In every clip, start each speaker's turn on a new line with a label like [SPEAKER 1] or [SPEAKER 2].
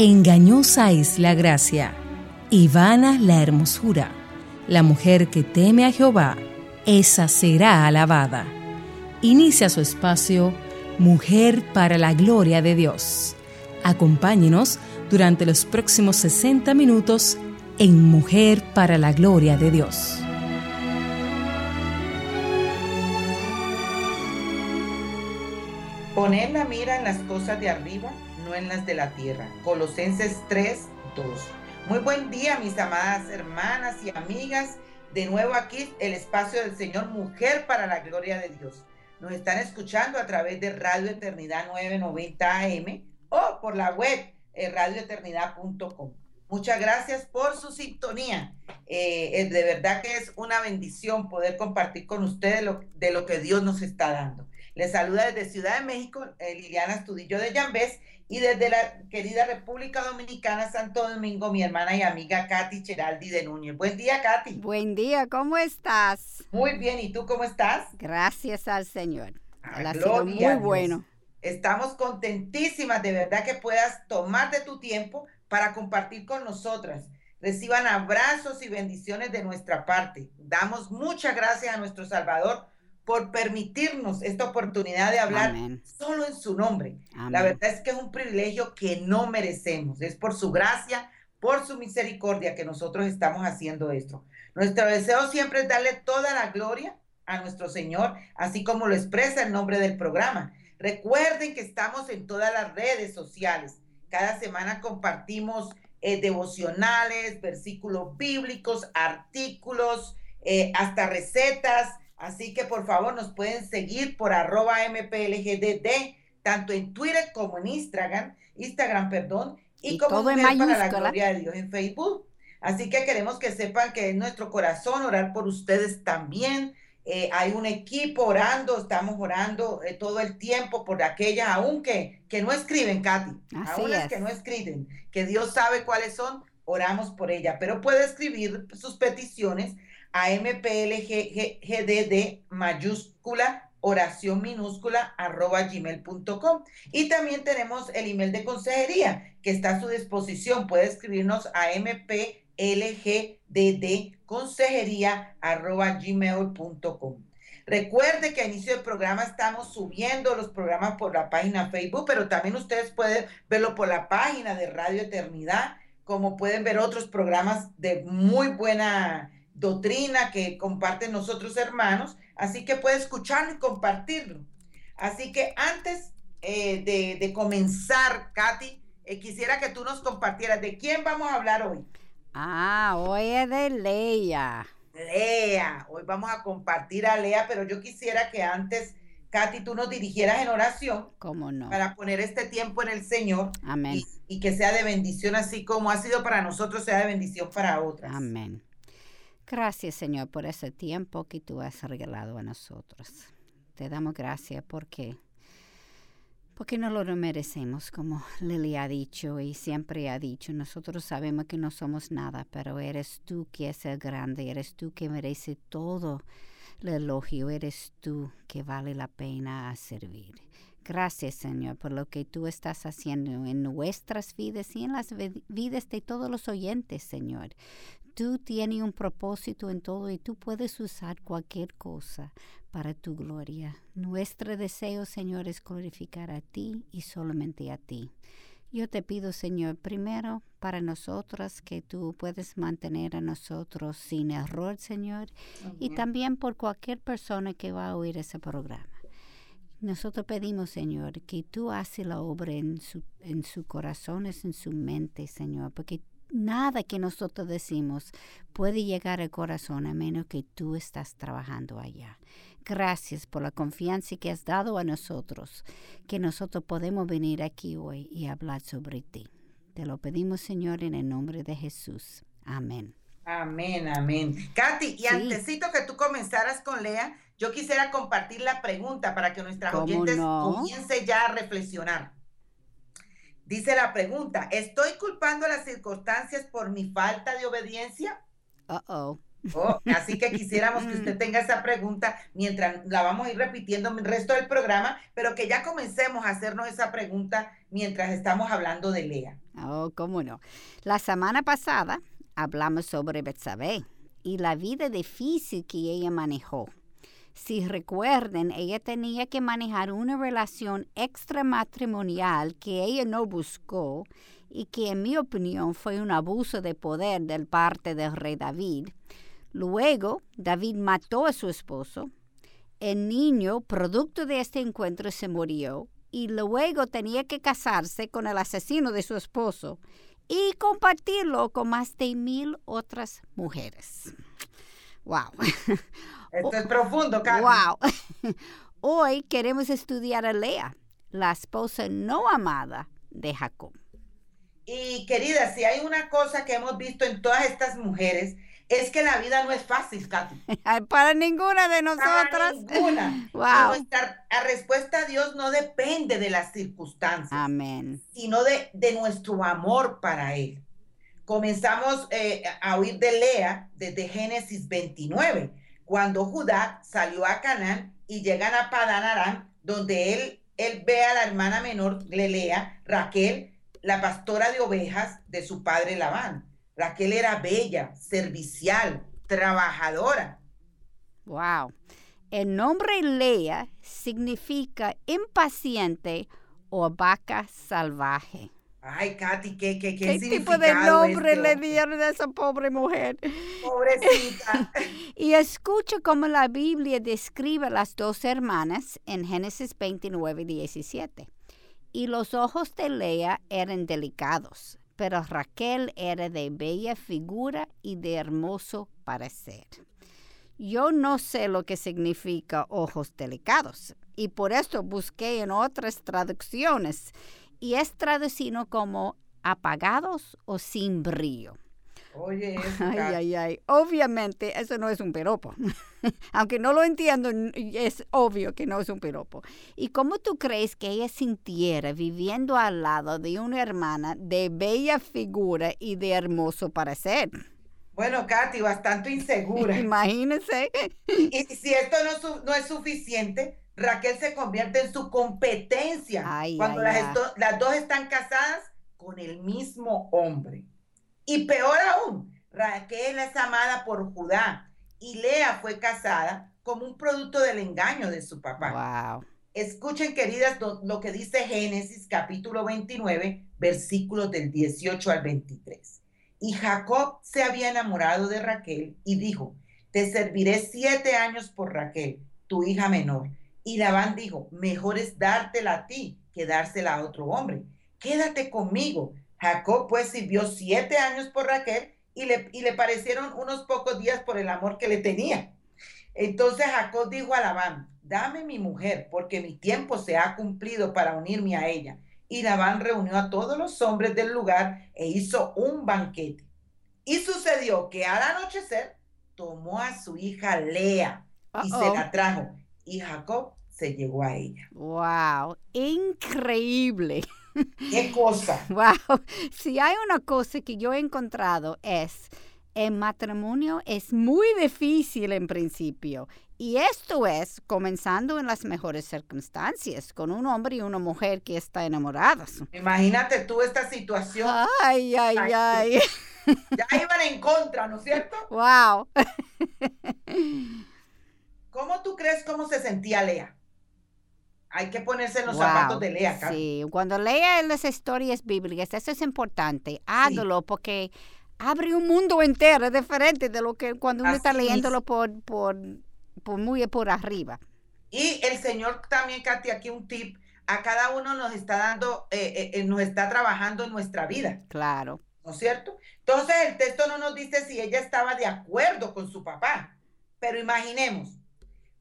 [SPEAKER 1] Engañosa es la gracia y vana la hermosura. La mujer que teme a Jehová, esa será alabada. Inicia su espacio Mujer para la Gloria de Dios. Acompáñenos durante los próximos 60 minutos en Mujer para la Gloria de Dios.
[SPEAKER 2] Poner la mira en las cosas de arriba, no en las de la tierra. Colosenses 3, 2. Muy buen día, mis amadas hermanas y amigas. De nuevo aquí el espacio del Señor Mujer para la Gloria de Dios. Nos están escuchando a través de Radio Eternidad 990 AM o por la web eh, radioeternidad.com. Muchas gracias por su sintonía. Eh, de verdad que es una bendición poder compartir con ustedes lo, de lo que Dios nos está dando. Les saluda desde Ciudad de México eh, Liliana Estudillo de Llambés y desde la querida República Dominicana, Santo Domingo, mi hermana y amiga Katy Cheraldi de Núñez. Buen día, Katy.
[SPEAKER 3] Buen día, ¿cómo estás?
[SPEAKER 2] Muy bien, ¿y tú cómo estás?
[SPEAKER 3] Gracias al Señor.
[SPEAKER 2] ha sido muy bueno. Estamos contentísimas de verdad que puedas tomarte tu tiempo para compartir con nosotras. Reciban abrazos y bendiciones de nuestra parte. Damos muchas gracias a nuestro Salvador por permitirnos esta oportunidad de hablar solo en su nombre. La verdad es que es un privilegio que no merecemos. Es por su gracia, por su misericordia que nosotros estamos haciendo esto. Nuestro deseo siempre es darle toda la gloria a nuestro Señor, así como lo expresa el nombre del programa. Recuerden que estamos en todas las redes sociales. Cada semana compartimos eh, devocionales, versículos bíblicos, artículos, eh, hasta recetas Así que por favor nos pueden seguir por arroba mplgdd, tanto en Twitter como en Instagram, Instagram, perdón, y, como para la gloria de Dios en Facebook. Así que queremos que sepan que es nuestro corazón orar por ustedes también. Eh, hay un equipo orando, estamos orando eh, todo el tiempo por aquellas, aunque que no escriben, Katy, aún las que no escriben, que Dios sabe cuáles son, oramos por ella, pero puede escribir sus peticiones a mplgdd mayúscula oración minúscula arroba gmail.com y también tenemos el email de consejería que está a su disposición. Puede escribirnos a mplgdd consejería arroba gmail.com Recuerde que a inicio del programa estamos subiendo los programas por la página Facebook, pero también ustedes pueden verlo por la página de Radio Eternidad, como pueden ver otros programas de muy buena doctrina que comparten nosotros hermanos, así que puede escucharlo y compartirlo. Así que antes eh, de, comenzar, Katy, eh, quisiera que tú nos compartieras de quién vamos a hablar hoy.
[SPEAKER 3] Ah, hoy es de Lea.
[SPEAKER 2] Lea, hoy vamos a compartir a Lea, pero yo quisiera que antes, Katy, tú nos dirigieras en oración.
[SPEAKER 3] ¿Cómo no?
[SPEAKER 2] Para poner este tiempo en el Señor.
[SPEAKER 3] Amén.
[SPEAKER 2] Y, y que sea de bendición, así como ha sido para nosotros, sea de bendición para otras.
[SPEAKER 3] Amén. Gracias, Señor, por ese tiempo que tú has regalado a nosotros. Te damos gracias porque porque no lo merecemos, como Lily ha dicho y siempre ha dicho. Nosotros sabemos que no somos nada, pero eres tú que es el grande, eres tú que merece todo el elogio, eres tú que vale la pena servir. Gracias, Señor, por lo que tú estás haciendo en nuestras vidas y en las vidas de todos los oyentes, Señor tú tienes un propósito en todo y tú puedes usar cualquier cosa para tu gloria. Nuestro deseo, Señor, es glorificar a ti y solamente a ti. Yo te pido, Señor, primero para nosotras que tú puedes mantener a nosotros sin error, Señor, y también por cualquier persona que va a oír ese programa. Nosotros pedimos, Señor, que tú haces la obra en su, en su corazón, en su mente, Señor, porque nada que nosotros decimos puede llegar al corazón a menos que tú estás trabajando allá. Gracias por la confianza que has dado a nosotros, que nosotros podemos venir aquí hoy y hablar sobre ti. Te lo pedimos, Señor, en el nombre de Jesús. Amén.
[SPEAKER 2] Amén, amén. Katy, y antesito que tú comenzaras con Lea, yo quisiera compartir la pregunta para que nuestras oyentes comiencen ya a reflexionar. Dice la pregunta, ¿estoy culpando las circunstancias por mi falta de obediencia?
[SPEAKER 3] Uh oh.
[SPEAKER 2] Oh, así que quisiéramos que usted tenga esa pregunta mientras la vamos a ir repitiendo el resto del programa, pero que ya comencemos a hacernos esa pregunta mientras estamos hablando de Lea.
[SPEAKER 3] Oh, cómo no. La semana pasada hablamos sobre Betsabé y la vida difícil que ella manejó. Si recuerden, ella tenía que manejar una relación extramatrimonial que ella no buscó y que en mi opinión fue un abuso de poder del parte del rey David. Luego, David mató a su esposo. El niño, producto de este encuentro, se murió y luego tenía que casarse con el asesino de su esposo y compartirlo con más de mil otras mujeres. Wow.
[SPEAKER 2] Esto es profundo, Carmen.
[SPEAKER 3] Wow. Hoy queremos estudiar a Lea, la esposa no amada de Jacob.
[SPEAKER 2] Y querida, si hay una cosa que hemos visto en todas estas mujeres, es que la vida no es fácil, Katy.
[SPEAKER 3] Para ninguna de nosotras. Para
[SPEAKER 2] ninguna. Wow. Nuestra respuesta a Dios no depende de las circunstancias.
[SPEAKER 3] Amén.
[SPEAKER 2] Sino de, de nuestro amor para Él. Comenzamos eh, a oír de Lea desde Génesis 29, cuando Judá salió a Canaán y llegan a Padán Aram, donde él, él ve a la hermana menor de Lea, Raquel, la pastora de ovejas de su padre Labán. Raquel era bella, servicial, trabajadora.
[SPEAKER 3] Wow. El nombre Lea significa impaciente o vaca salvaje.
[SPEAKER 2] Ay, Katy, ¿qué, qué,
[SPEAKER 3] qué, ¿Qué tipo de nombre le dieron a esa pobre mujer?
[SPEAKER 2] Pobrecita.
[SPEAKER 3] y escucha cómo la Biblia describe a las dos hermanas en Génesis 29, 17 y los ojos de Lea eran delicados, pero Raquel era de bella figura y de hermoso parecer. Yo no sé lo que significa ojos delicados y por eso busqué en otras traducciones y es traducido como apagados o sin brillo.
[SPEAKER 2] Oye,
[SPEAKER 3] ay, ay, ay. Obviamente, eso no es un piropo. Aunque no lo entiendo, es obvio que no es un piropo. ¿Y cómo tú crees que ella sintiera viviendo al lado de una hermana de bella figura y de hermoso parecer?
[SPEAKER 2] Bueno, Katy, bastante insegura.
[SPEAKER 3] Imagínese.
[SPEAKER 2] Y si esto no, no, es suficiente, Raquel se convierte en su competencia cuando las, las dos están casadas con el mismo hombre. Y peor aún, Raquel es amada por Judá y Lea fue casada como un producto del engaño de su papá.
[SPEAKER 3] Wow.
[SPEAKER 2] Escuchen, queridas, lo, que dice Génesis capítulo 29, versículos del 18 al 23. Y Jacob se había enamorado de Raquel y dijo, te serviré siete años por Raquel, tu hija menor. Y Labán dijo, mejor es dártela a ti que dársela a otro hombre. Quédate conmigo Jacob pues sirvió siete años por Raquel y le, y le parecieron unos pocos días por el amor que le tenía. Entonces Jacob dijo a Labán, dame mi mujer, porque mi tiempo se ha cumplido para unirme a ella. Y Labán reunió a todos los hombres del lugar e hizo un banquete. Y sucedió que al anochecer tomó a su hija Lea y se la trajo. Y Jacob se llegó a ella.
[SPEAKER 3] ¡Wow! Increíble.
[SPEAKER 2] ¿Qué cosa?
[SPEAKER 3] Wow. Si hay una cosa que yo he encontrado es el matrimonio es muy difícil en principio. Y esto es comenzando en las mejores circunstancias, con un hombre y una mujer que están enamorados.
[SPEAKER 2] Imagínate tú esta situación.
[SPEAKER 3] Ay, ay, ay.
[SPEAKER 2] Ya iban en contra, ¿no es cierto?
[SPEAKER 3] Wow.
[SPEAKER 2] ¿Cómo tú crees cómo se sentía Lea? Hay que ponerse en los zapatos de Lea.
[SPEAKER 3] Sí, cuando lea las historias bíblicas, eso es importante. Hágalo porque abre un mundo entero diferente de lo que cuando uno está leyéndolo por, por, por muy por arriba.
[SPEAKER 2] Y el Señor también, Katy, aquí un tip. A cada uno nos está dando, eh, eh, eh, nos está trabajando en nuestra vida.
[SPEAKER 3] Claro.
[SPEAKER 2] ¿No es cierto? Entonces el texto no nos dice si ella estaba de acuerdo con su papá. Pero imaginemos,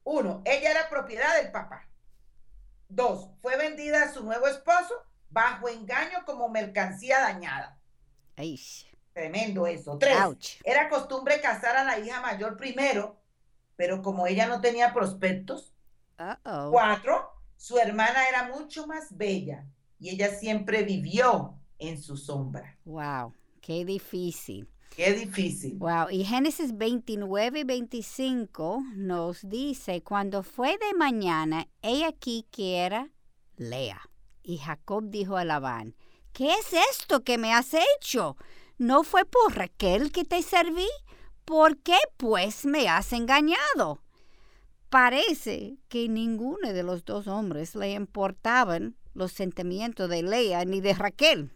[SPEAKER 2] uno, ella era propiedad del papá. Dos, fue vendida a su nuevo esposo bajo engaño como mercancía dañada.
[SPEAKER 3] Ay.
[SPEAKER 2] Tremendo eso. Tres, era costumbre casar a la hija mayor primero, pero como ella no tenía prospectos. Cuatro, su hermana era mucho más bella y ella siempre vivió en su sombra.
[SPEAKER 3] Wow, qué difícil.
[SPEAKER 2] Qué difícil.
[SPEAKER 3] Wow. Y Génesis 29 y 25 nos dice, cuando fue de mañana, ella aquí que era Lea. Y Jacob dijo a Labán, ¿qué es esto que me has hecho? ¿No fue por Raquel que te serví? ¿Por qué pues me has engañado? Parece que ninguno de los dos hombres le importaban los sentimientos de Lea ni de Raquel.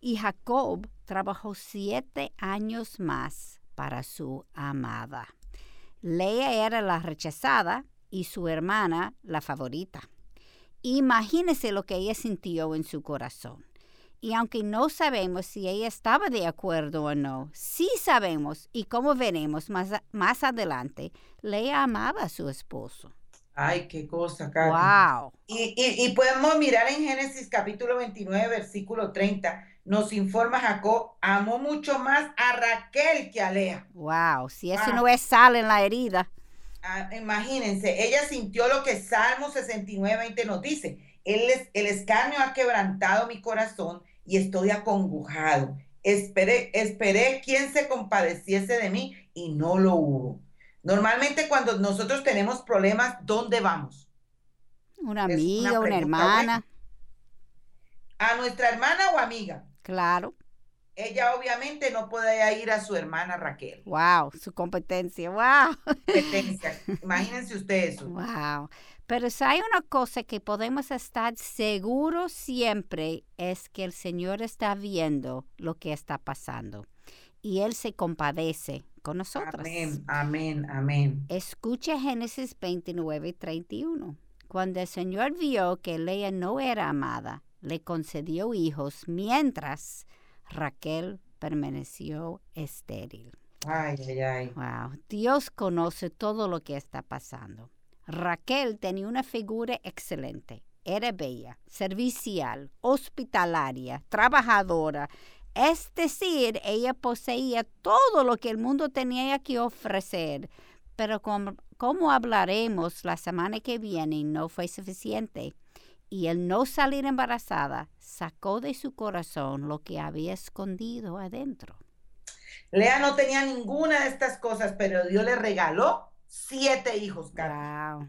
[SPEAKER 3] Y Jacob trabajó siete años más para su amada. Lea era la rechazada y su hermana la favorita. Imagínese lo que ella sintió en su corazón. Y aunque no sabemos si ella estaba de acuerdo o no, sí sabemos, y como veremos más, más adelante, Lea amaba a su esposo.
[SPEAKER 2] Ay, qué cosa, Katy.
[SPEAKER 3] Wow.
[SPEAKER 2] Y, y, y, podemos mirar en Génesis capítulo 29, versículo 30, nos informa Jacob, amó mucho más a Raquel que a Lea.
[SPEAKER 3] Wow, si eso ah. no es sal en la herida.
[SPEAKER 2] Ah, imagínense, ella sintió lo que Salmo 69, 20 nos dice. El, el escarnio ha quebrantado mi corazón y estoy acongojado. Esperé, esperé quien se compadeciese de mí y no lo hubo. Normalmente cuando nosotros tenemos problemas, ¿dónde vamos?
[SPEAKER 3] Una amiga, una, hermana.
[SPEAKER 2] A nuestra hermana o amiga.
[SPEAKER 3] Claro.
[SPEAKER 2] Ella obviamente no puede ir a su hermana Raquel.
[SPEAKER 3] Wow, su competencia, wow.
[SPEAKER 2] Competencia. Imagínense ustedes eso.
[SPEAKER 3] Wow. Pero si hay una cosa que podemos estar seguros siempre es que el Señor está viendo lo que está pasando y Él se compadece con nosotros.
[SPEAKER 2] Amén, amén, amén.
[SPEAKER 3] Escuche Génesis 29 y 31. Cuando el Señor vio que Lea no era amada, le concedió hijos mientras Raquel permaneció estéril.
[SPEAKER 2] Ay, ay, ay.
[SPEAKER 3] Wow. Dios conoce todo lo que está pasando. Raquel tenía una figura excelente. Era bella, servicial, hospitalaria, trabajadora. Es decir, ella poseía todo lo que el mundo tenía que ofrecer. Pero como, como hablaremos la semana que viene, no fue suficiente. Y el no salir embarazada sacó de su corazón lo que había escondido adentro.
[SPEAKER 2] Lea no tenía ninguna de estas cosas, pero Dios le regaló siete hijos,
[SPEAKER 3] wow.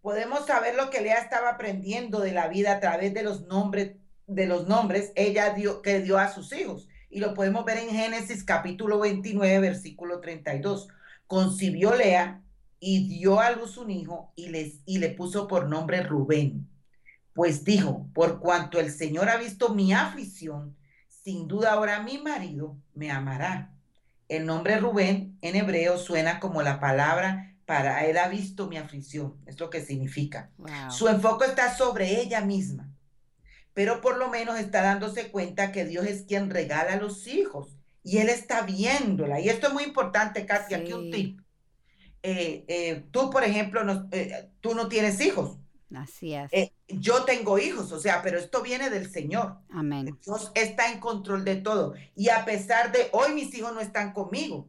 [SPEAKER 2] Podemos saber lo que Lea estaba aprendiendo de la vida a través de los nombres, de los nombres ella dio, que dio a sus hijos. Y lo podemos ver en Génesis capítulo 29, versículo 32. Concibió Lea y dio a luz un hijo y, les, y le puso por nombre Rubén. Pues dijo, por cuanto el Señor ha visto mi aflicción, sin duda ahora mi marido me amará el nombre Rubén en hebreo suena como la palabra para él ha visto mi aflicción, es lo que significa. Su enfoque está sobre ella misma, pero por lo menos está dándose cuenta que Dios es quien regala a los hijos y él está viéndola. Y esto es muy importante, Katia, aquí un tip. Eh, eh, tú, por ejemplo, no, eh, tú no tienes hijos,
[SPEAKER 3] Así es.
[SPEAKER 2] Yo tengo hijos, o sea, pero esto viene del Señor.
[SPEAKER 3] Amén.
[SPEAKER 2] Dios está en control de todo. Y a pesar de hoy mis hijos no están conmigo,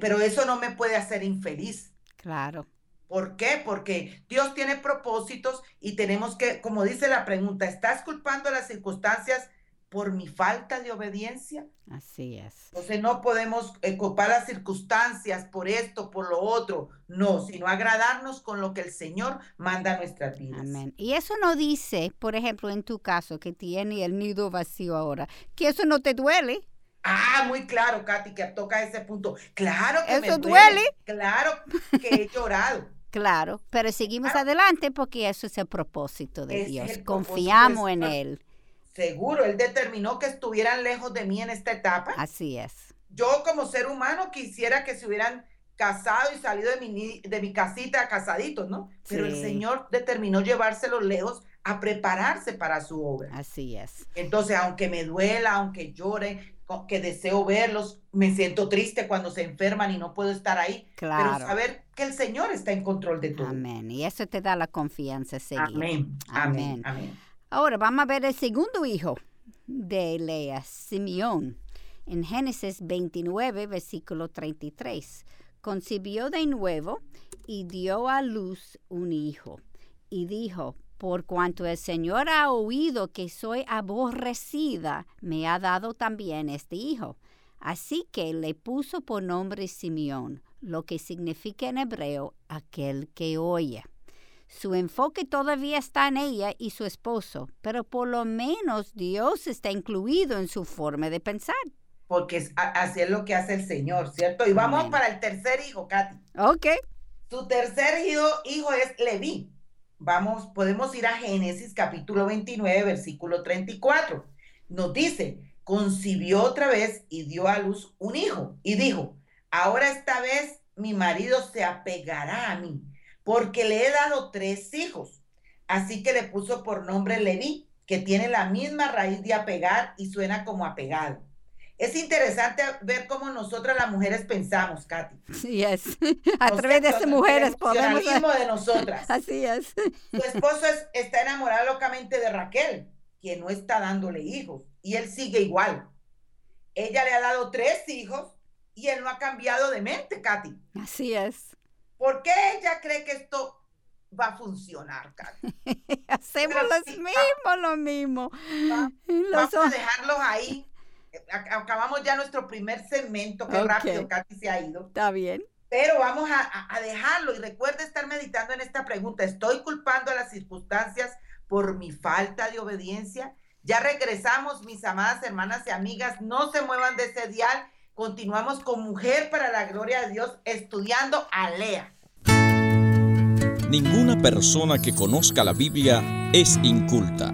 [SPEAKER 2] pero eso no me puede hacer infeliz.
[SPEAKER 3] Claro.
[SPEAKER 2] ¿Por qué? Porque Dios tiene propósitos y tenemos que, como dice la pregunta, ¿estás culpando las circunstancias por mi falta de obediencia?
[SPEAKER 3] Así es.
[SPEAKER 2] Entonces no podemos eh, culpar las circunstancias por esto, por lo otro, no, sino agradarnos con lo que el Señor manda a nuestras vidas.
[SPEAKER 3] Amén. Y eso no dice, por ejemplo, en tu caso, que tiene el nido vacío ahora, que eso no te duele.
[SPEAKER 2] Ah, muy claro, Katy, que toca ese punto. Claro que
[SPEAKER 3] eso
[SPEAKER 2] me
[SPEAKER 3] duele.
[SPEAKER 2] Claro que he llorado.
[SPEAKER 3] Claro, pero seguimos adelante porque eso es el propósito de Dios. Confiamos en. Él.
[SPEAKER 2] Seguro, Él determinó que estuvieran lejos de mí en esta etapa.
[SPEAKER 3] Así es.
[SPEAKER 2] Yo como ser humano quisiera que se hubieran casado y salido de mi, de mi casita casaditos, ¿no? Pero el. Señor determinó llevárselos lejos a prepararse para su obra.
[SPEAKER 3] Así es.
[SPEAKER 2] Entonces, aunque me duela, aunque llore, que deseo verlos, me siento triste cuando se enferman y no puedo estar ahí,
[SPEAKER 3] Claro.
[SPEAKER 2] pero saber que el Señor está en control de todo.
[SPEAKER 3] Amén. Y eso te da la confianza seguir.
[SPEAKER 2] Amén.
[SPEAKER 3] Amén.
[SPEAKER 2] Amén. Amén.
[SPEAKER 3] Ahora vamos a ver el segundo hijo de Lea, Simeón. En Génesis 29, versículo 33. Concibió de nuevo y dio a luz un hijo. Y dijo, por cuanto el Señor ha oído que soy aborrecida, me ha dado también este hijo. Así que le puso por nombre Simeón, lo que significa en hebreo aquel que oye. Su enfoque todavía está en ella y su esposo, pero por lo menos Dios está incluido en su forma de pensar.
[SPEAKER 2] Porque así es lo que hace el Señor, ¿cierto? Y vamos para el tercer hijo, Katy.
[SPEAKER 3] Ok.
[SPEAKER 2] Su tercer hijo, hijo es Leví. Vamos, podemos ir a Génesis capítulo 29, versículo 34. Nos dice, concibió otra vez y dio a luz un hijo y dijo, ahora esta vez mi marido se apegará a mí porque le he dado tres hijos. Así que le puso por nombre Leví, que tiene la misma raíz de apegar y suena como apegado. Es interesante ver cómo nosotras las mujeres pensamos, Katy.
[SPEAKER 3] Sí, es. A través de estas mujeres podemos...
[SPEAKER 2] de nosotras.
[SPEAKER 3] Así es.
[SPEAKER 2] Su esposo está enamorado locamente de Raquel, quien no está dándole hijos, y él sigue igual. Ella le ha dado tres hijos y él no ha cambiado de mente, Katy.
[SPEAKER 3] Así es.
[SPEAKER 2] ¿Por qué ella cree que esto va a funcionar,
[SPEAKER 3] Hacemos los mismos, lo mismo.
[SPEAKER 2] vamos a dejarlos ahí. Acabamos ya nuestro primer segmento, que rápido Katy se ha ido.
[SPEAKER 3] Está bien.
[SPEAKER 2] Pero vamos a, a dejarlo y recuerde estar meditando en esta pregunta. ¿Estoy culpando a las circunstancias por mi falta de obediencia? Ya regresamos, mis amadas hermanas y amigas. No se muevan de ese dial Continuamos con Mujer para la Gloria de Dios estudiando a Lea.
[SPEAKER 4] Ninguna persona que conozca la Biblia es inculta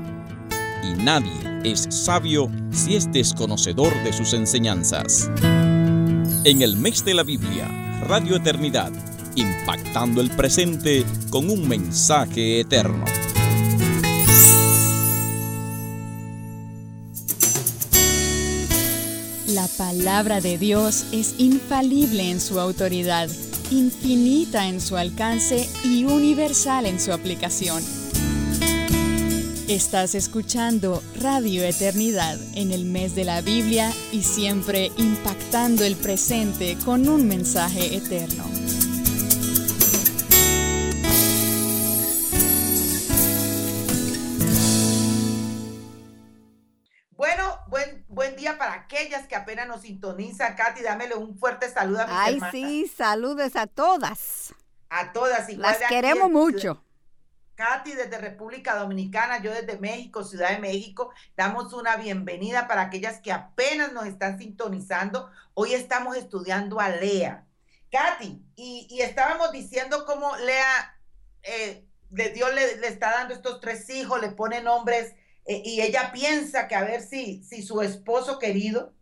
[SPEAKER 4] y nadie es sabio si es desconocedor de sus enseñanzas. En el mes de la Biblia, Radio Eternidad, impactando el presente con un mensaje eterno.
[SPEAKER 5] La palabra de Dios es infalible en su autoridad, infinita en su alcance y universal en su aplicación. Estás escuchando Radio Eternidad en el mes de la Biblia y siempre impactando el presente con un mensaje eterno.
[SPEAKER 2] aquellas que apenas nos sintonizan. Katy, dámele un fuerte saludo a mis
[SPEAKER 3] Ay, sí, saludos a todas.
[SPEAKER 2] A todas.
[SPEAKER 3] Igual Las queremos mucho.
[SPEAKER 2] Katy desde República Dominicana, yo desde México, Ciudad de México, damos una bienvenida para aquellas que apenas nos están sintonizando. Hoy estamos estudiando a Lea. Katy, y, estábamos diciendo cómo Lea, eh, de Dios le, le, está dando estos tres hijos, le pone nombres eh, y ella piensa que a ver si, si su esposo querido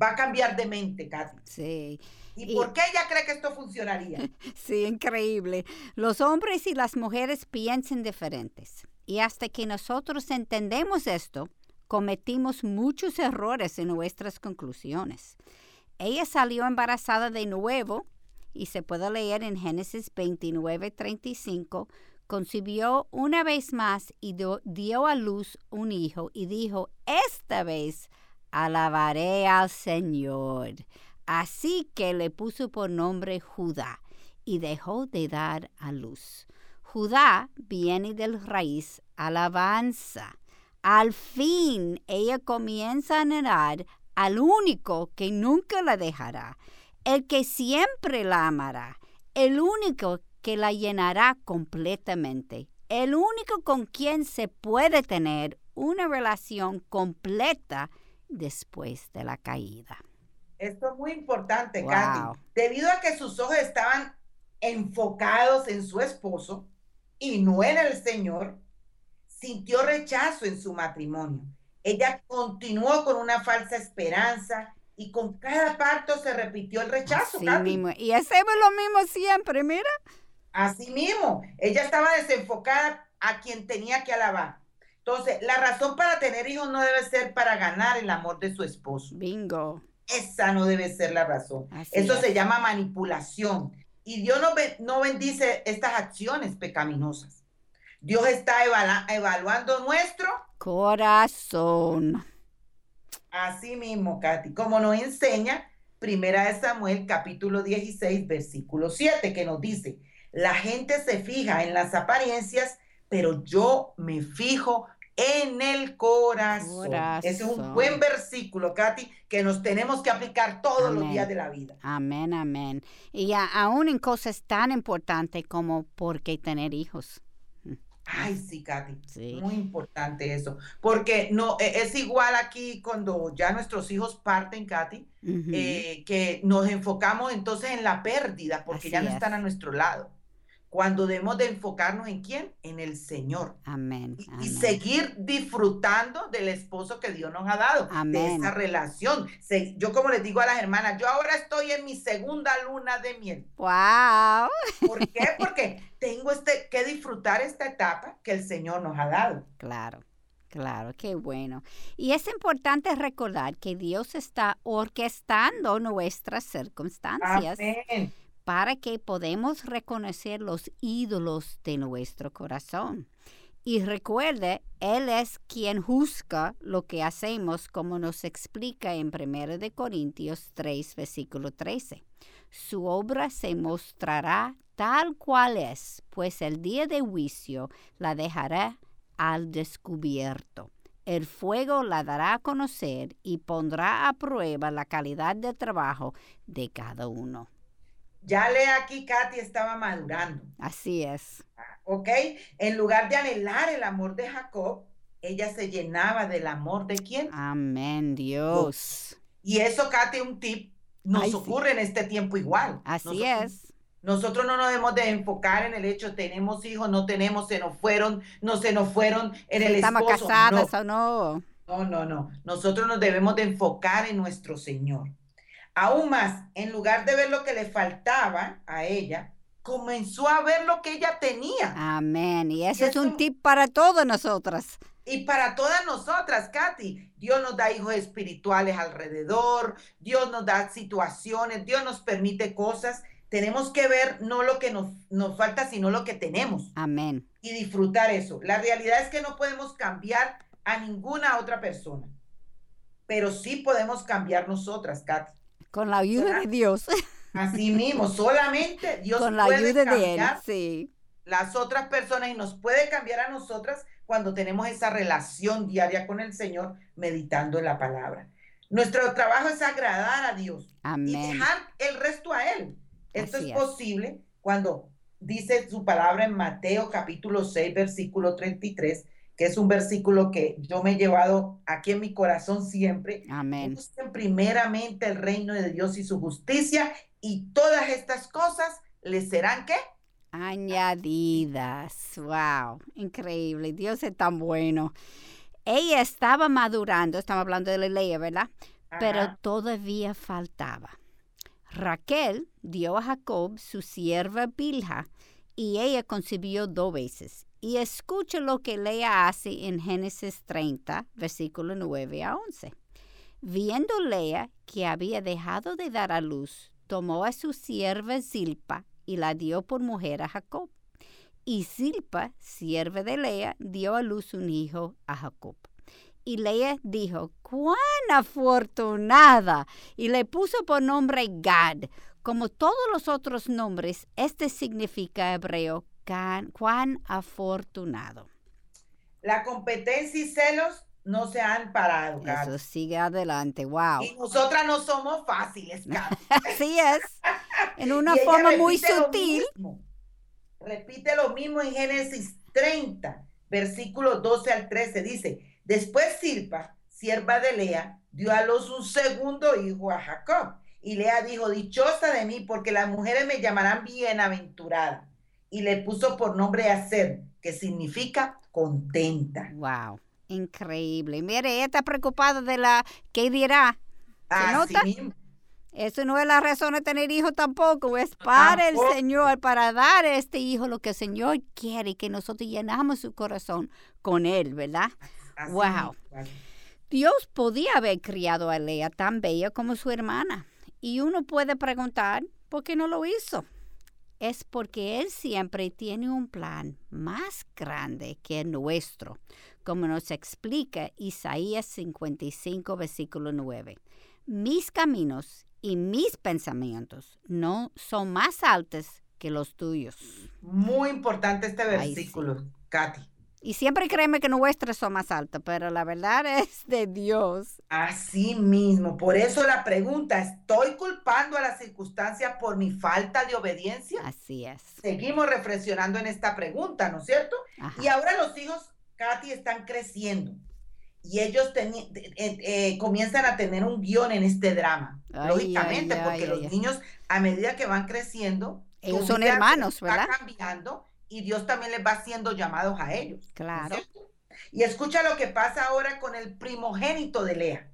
[SPEAKER 2] va a cambiar de mente, Katy.
[SPEAKER 3] Sí.
[SPEAKER 2] ¿Y, por qué ella cree que esto funcionaría?
[SPEAKER 3] Sí, increíble. Los hombres y las mujeres piensan diferentes. Y hasta que nosotros entendemos esto, cometimos muchos errores en nuestras conclusiones. Ella salió embarazada de nuevo y se puede leer en Génesis 29, 35 concibió una vez más y dio, a luz un hijo y dijo, esta vez alabaré al Señor. Así que le puso por nombre Judá y dejó de dar a luz. Judá viene del raíz alabanza. Al fin ella comienza a anhelar al único que nunca la dejará, el que siempre la amará, el único que la llenará completamente. El único con quien se puede tener una relación completa después de la caída.
[SPEAKER 2] Esto es muy importante, Katy. Debido a que sus ojos estaban enfocados en su esposo y no en el Señor, sintió rechazo en su matrimonio. Ella continuó con una falsa esperanza y con cada parto se repitió el rechazo.
[SPEAKER 3] Y hacemos lo mismo siempre, mira.
[SPEAKER 2] Así mismo, ella estaba desenfocada a quien tenía que alabar. Entonces, la razón para tener hijos no debe ser para ganar el amor de su esposo.
[SPEAKER 3] Bingo.
[SPEAKER 2] Esa no debe ser la razón. Eso se llama manipulación. Y Dios no, no bendice estas acciones pecaminosas. Dios está evaluando nuestro
[SPEAKER 3] corazón.
[SPEAKER 2] Así mismo, Katy, como nos enseña Primera de Samuel capítulo 16, versículo 7, que nos dice, la gente se fija en las apariencias, pero yo me fijo en el corazón. Ese es un buen versículo, Katy, que nos tenemos que aplicar todos los días de la vida.
[SPEAKER 3] Amén, amén. Y aún en cosas tan importantes como por qué tener hijos.
[SPEAKER 2] Ay, sí, Katy. Muy importante eso. Porque no, e, es igual aquí cuando ya nuestros hijos parten, Katy, eh, que nos enfocamos entonces en la pérdida porque ya no están a nuestro lado cuando debemos de enfocarnos en quién? En el Señor.
[SPEAKER 3] Amén.
[SPEAKER 2] Y, seguir disfrutando del esposo que Dios nos ha dado, Amén. de esa relación. yo como les digo a las hermanas, yo ahora estoy en mi segunda luna de miel.
[SPEAKER 3] ¡Wow!
[SPEAKER 2] ¿Por qué? Porque tengo este, que disfrutar esta etapa que el Señor nos ha dado.
[SPEAKER 3] Claro. Claro, qué bueno. Y es importante recordar que Dios está orquestando nuestras circunstancias. Amén para que podamos reconocer los ídolos de nuestro corazón. Y recuerde, Él es quien juzga lo que hacemos, como nos explica en 1 Corintios 3, versículo 13. Su obra se mostrará tal cual es, pues el día de juicio la dejará al descubierto. El fuego la dará a conocer y pondrá a prueba la calidad de trabajo de cada uno.
[SPEAKER 2] Ya le aquí, Katy estaba madurando.
[SPEAKER 3] Así es.
[SPEAKER 2] ¿Ok? En lugar de anhelar el amor de Jacob, ella se llenaba del amor de quién?
[SPEAKER 3] Amén, Dios.
[SPEAKER 2] Y eso, Katy, un tip, nos ocurre en este tiempo igual.
[SPEAKER 3] Así es.
[SPEAKER 2] Nosotros no nos debemos de enfocar en el hecho, tenemos hijos, no tenemos, se nos fueron, no se nos fueron en el
[SPEAKER 3] Estamos casadas o no.
[SPEAKER 2] No, no, no. Nosotros nos debemos de enfocar en nuestro Señor. Aún más, en lugar de ver lo que le faltaba a ella, comenzó a ver lo que ella tenía.
[SPEAKER 3] Amén. Y ese es un tip para todas nosotras.
[SPEAKER 2] Y para todas nosotras, Katy, Dios nos da hijos espirituales alrededor, Dios nos da situaciones, Dios nos permite cosas. Tenemos que ver no lo que nos, nos falta, sino lo que tenemos.
[SPEAKER 3] Amén.
[SPEAKER 2] Y disfrutar eso. La realidad es que no podemos cambiar a ninguna otra persona, pero sí podemos cambiar nosotras, Katy.
[SPEAKER 3] Con la ayuda de Dios.
[SPEAKER 2] Así mismo, solamente Dios Con la ayuda de Él, sí. las otras personas y nos puede cambiar a nosotras cuando tenemos esa relación diaria con el Señor meditando en la palabra. Nuestro trabajo es agradar a Dios y dejar el resto a Él. Esto es, es posible cuando dice su palabra en Mateo capítulo 6, versículo 33 que es un versículo que yo me he llevado aquí en mi corazón siempre.
[SPEAKER 3] Amén.
[SPEAKER 2] Busquen primeramente el reino de Dios y su justicia y todas estas cosas les serán qué?
[SPEAKER 3] Añadidas. Wow, increíble. Dios es tan bueno. Ella estaba madurando, estamos hablando de la ley, ¿verdad? Pero todavía faltaba. Raquel dio a Jacob su sierva Bilha y ella concibió dos veces y escuche lo que Lea hace en Génesis 30, versículo 9 a 11. Viendo Lea que había dejado de dar a luz, tomó a su sierva Zilpa y la dio por mujer a Jacob. Y Zilpa, sierva de Lea, dio a luz un hijo a Jacob. Y Lea dijo, ¡cuán afortunada! Y le puso por nombre Gad. Como todos los otros nombres, este significa hebreo cuán afortunado.
[SPEAKER 2] La competencia y celos no se han parado.
[SPEAKER 3] Eso sigue adelante, wow.
[SPEAKER 2] Y nosotras no somos fáciles,
[SPEAKER 3] Así es, en una forma muy sutil.
[SPEAKER 2] repite lo mismo en Génesis 30, versículos 12 al 13, dice, después Silpa, sierva de Lea, dio a luz un segundo hijo a Jacob. Y Lea dijo, dichosa de mí, porque las mujeres me llamarán bienaventurada y le puso por nombre Hacer, que significa contenta.
[SPEAKER 3] Wow, increíble. Mire, ella está preocupada de la qué dirá. ¿Se nota? Eso no es la razón de tener hijos tampoco, es para el Señor, para dar a este hijo lo que el Señor quiere y que nosotros llenamos su corazón con él, ¿verdad? wow. Dios podía haber criado a Lea tan bella como su hermana. Y uno puede preguntar, ¿por qué no lo hizo? Es porque Él siempre tiene un plan más grande que el nuestro, como nos explica Isaías 55, versículo 9. Mis caminos y mis pensamientos no son más altos que los tuyos.
[SPEAKER 2] Muy importante este versículo, Katy.
[SPEAKER 3] Y siempre créeme que nuestras son más altas, pero la verdad es de Dios.
[SPEAKER 2] Así mismo. Por eso la pregunta, ¿estoy culpando a las circunstancias por mi falta de obediencia?
[SPEAKER 3] Así es.
[SPEAKER 2] Seguimos reflexionando en esta pregunta, ¿no es cierto? Y ahora los hijos, Katy, están creciendo. Y ellos eh, eh, comienzan a tener un guion en este drama. lógicamente, porque los niños, a medida que van creciendo,
[SPEAKER 3] ellos son hermanos, ¿verdad?
[SPEAKER 2] Está cambiando y Dios también les va haciendo llamados a ellos.
[SPEAKER 3] Claro.
[SPEAKER 2] y escucha lo que pasa ahora con el primogénito de Lea.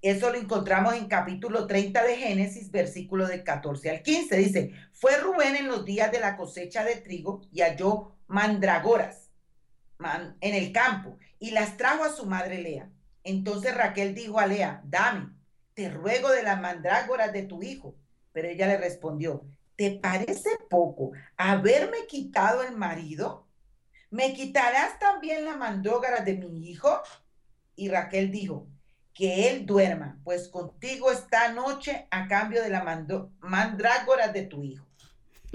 [SPEAKER 2] Eso lo encontramos en capítulo 30 de Génesis, versículo de 14 al 15. Dice, fue Rubén en los días de la cosecha de trigo y halló mandragoras en el campo y las trajo a su madre Lea. Entonces Raquel dijo a Lea, dame, te ruego de las mandrágoras de tu hijo. Pero ella le respondió, ¿te parece poco haberme quitado el marido? ¿Me quitarás también la mandógara de mi hijo? Y Raquel dijo, que él duerma, pues contigo esta noche a cambio de la mandrágora de tu hijo.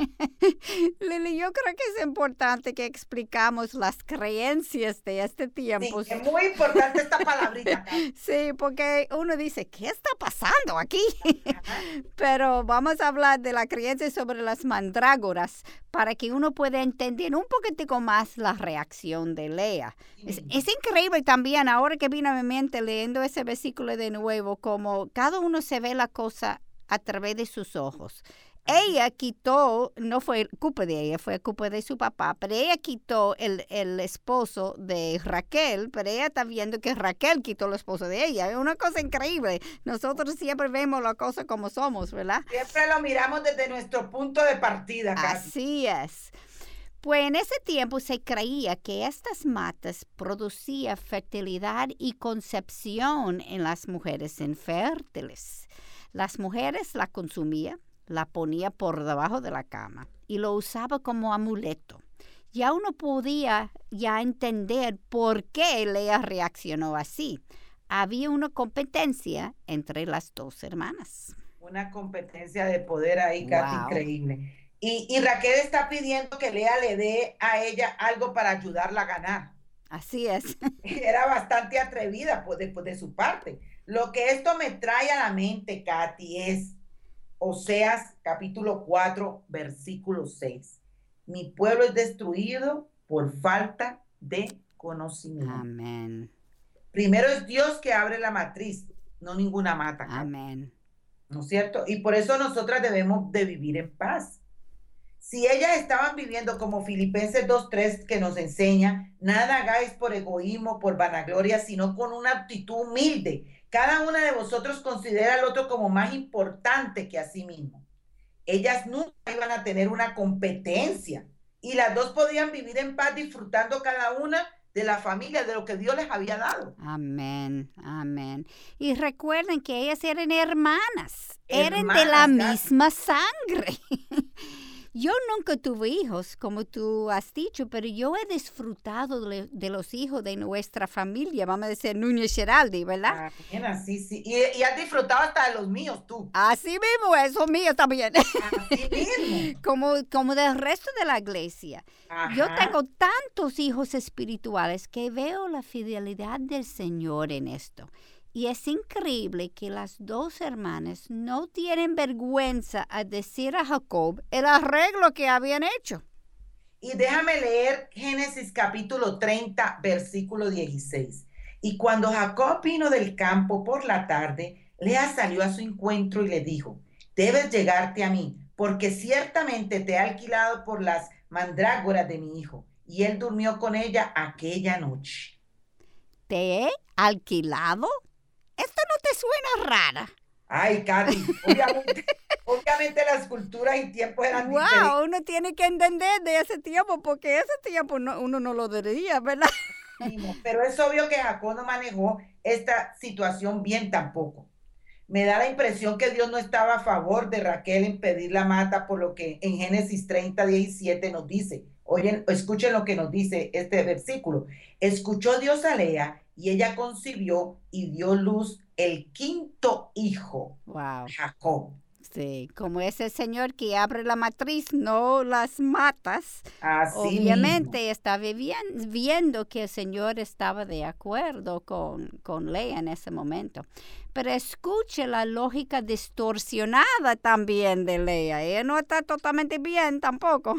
[SPEAKER 3] Lili, yo creo que es importante que explicamos las creencias de este tiempo.
[SPEAKER 2] Sí, es muy importante esta palabrita.
[SPEAKER 3] sí, porque uno dice, ¿qué está pasando aquí? Pero vamos a hablar de la creencia sobre las mandrágoras para que uno pueda entender un poquitico más la reacción de Lea. Es, es, increíble también, ahora que vino a mi mente leyendo ese versículo de nuevo, como cada uno se ve la cosa a través de sus ojos ella quitó, no fue culpa de ella, fue culpa de su papá, pero ella quitó el, el, esposo de Raquel, pero ella está viendo que Raquel quitó el esposo de ella. Es una cosa increíble. Nosotros siempre vemos la cosa como somos, ¿verdad?
[SPEAKER 2] Siempre lo miramos desde nuestro punto de partida.
[SPEAKER 3] Así es. Pues en ese tiempo se creía que estas matas producían fertilidad y concepción en las mujeres infértiles. Las mujeres la consumían la ponía por debajo de la cama y lo usaba como amuleto. Ya uno podía ya entender por qué Lea reaccionó así. Había una competencia entre las dos hermanas.
[SPEAKER 2] Una competencia de poder ahí, casi increíble. Y, y, Raquel está pidiendo que Lea le dé a ella algo para ayudarla a ganar.
[SPEAKER 3] Así es.
[SPEAKER 2] Era bastante atrevida pues, después de su parte. Lo que esto me trae a la mente, Katy, es Oseas capítulo 4, versículo 6. Mi pueblo es destruido por falta de conocimiento.
[SPEAKER 3] Amén.
[SPEAKER 2] Primero es Dios que abre la matriz, no ninguna mata.
[SPEAKER 3] Amén.
[SPEAKER 2] ¿No es cierto? Y por eso nosotras debemos de vivir en paz. Si ellas estaban viviendo como Filipenses 2.3 que nos enseña, nada hagáis por egoísmo, por vanagloria, sino con una actitud humilde, cada una de vosotros considera al otro como más importante que a sí mismo. Ellas nunca iban a tener una competencia y las dos podían vivir en paz disfrutando cada una de la familia, de lo que Dios les había dado.
[SPEAKER 3] Amén, amén. Y recuerden que ellas eran hermanas, eran de la misma sangre. Yo nunca tuve hijos, como tú has dicho, pero yo he disfrutado de, los hijos de nuestra familia, vamos a decir Núñez Geraldi, ¿verdad?
[SPEAKER 2] Ah, sí, sí. Y, has disfrutado hasta de los míos, tú.
[SPEAKER 3] Así mismo, esos míos también.
[SPEAKER 2] Así mismo.
[SPEAKER 3] como, como del resto de la iglesia. Yo tengo tantos hijos espirituales que veo la fidelidad del Señor en esto. Y es increíble que las dos hermanas no tienen vergüenza a decir a Jacob el arreglo que habían hecho.
[SPEAKER 2] Y déjame leer Génesis capítulo 30, versículo 16. Y cuando Jacob vino del campo por la tarde, Lea salió a su encuentro y le dijo, debes llegarte a mí, porque ciertamente te he alquilado por las mandrágoras de mi hijo. Y él durmió con ella aquella noche.
[SPEAKER 3] ¿Te he alquilado? No te suena rara.
[SPEAKER 2] Ay, Katy, obviamente, obviamente las culturas y tiempos eran
[SPEAKER 3] wow, uno tiene que entender de ese tiempo, porque ese tiempo uno no lo diría, ¿verdad?
[SPEAKER 2] Pero es obvio que Jacob no manejó esta situación bien tampoco. Me da la impresión que Dios no estaba a favor de Raquel en pedir la mata, por lo que en Génesis 30, 17 nos dice, oyen, escuchen lo que nos dice este versículo. Escuchó Dios a Lea y ella concibió y dio luz el quinto hijo,
[SPEAKER 3] wow.
[SPEAKER 2] Jacob.
[SPEAKER 3] Sí, como ese señor que abre la matriz, no las matas. Obviamente está viendo que el Señor estaba de acuerdo con, con Lea en ese momento. Pero escuche la lógica distorsionada también de Lea. Ella no está totalmente bien tampoco.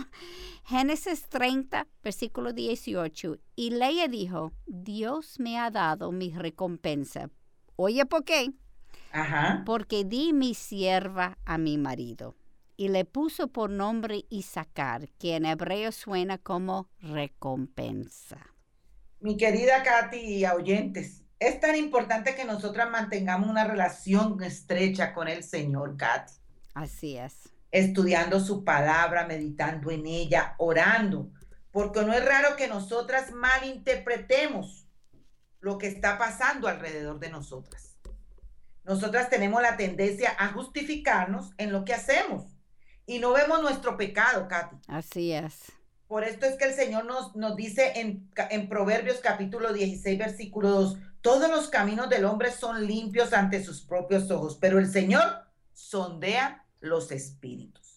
[SPEAKER 3] Génesis 30, versículo 18. Y Lea dijo, Dios me ha dado mi recompensa. Oye, ¿por qué? Porque di mi sierva a mi marido. Y le puso por nombre Isaacar, que en hebreo suena como recompensa.
[SPEAKER 2] Mi querida Katy y oyentes, es tan importante que nosotras mantengamos una relación estrecha con el Señor, Katy.
[SPEAKER 3] Así es.
[SPEAKER 2] Estudiando su palabra, meditando en ella, orando, porque no es raro que nosotras malinterpretemos lo que está pasando alrededor de nosotras nosotras tenemos la tendencia a justificarnos en lo que hacemos y no vemos nuestro pecado, Katy.
[SPEAKER 3] Así es.
[SPEAKER 2] Por esto es que el Señor nos, nos dice en, en Proverbios capítulo 16, versículo 2, todos los caminos del hombre son limpios ante sus propios ojos, pero el Señor sondea los espíritus.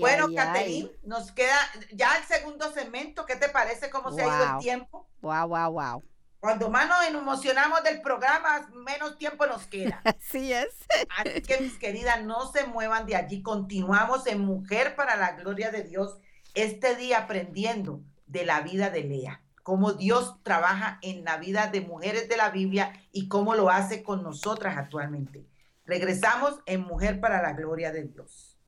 [SPEAKER 2] bueno, Caterine, nos queda ya el segundo segmento. ¿Qué te parece cómo se ha ido el tiempo?
[SPEAKER 3] Wow, wow, wow.
[SPEAKER 2] Cuando más nos emocionamos del programa, menos tiempo nos queda.
[SPEAKER 3] Así es.
[SPEAKER 2] Así que mis queridas, no se muevan de allí. Continuamos en Mujer para la Gloria de Dios este día aprendiendo de la vida de Lea, cómo Dios trabaja en la vida de mujeres de la Biblia y cómo lo hace con nosotras actualmente. Regresamos en Mujer para la Gloria de Dios.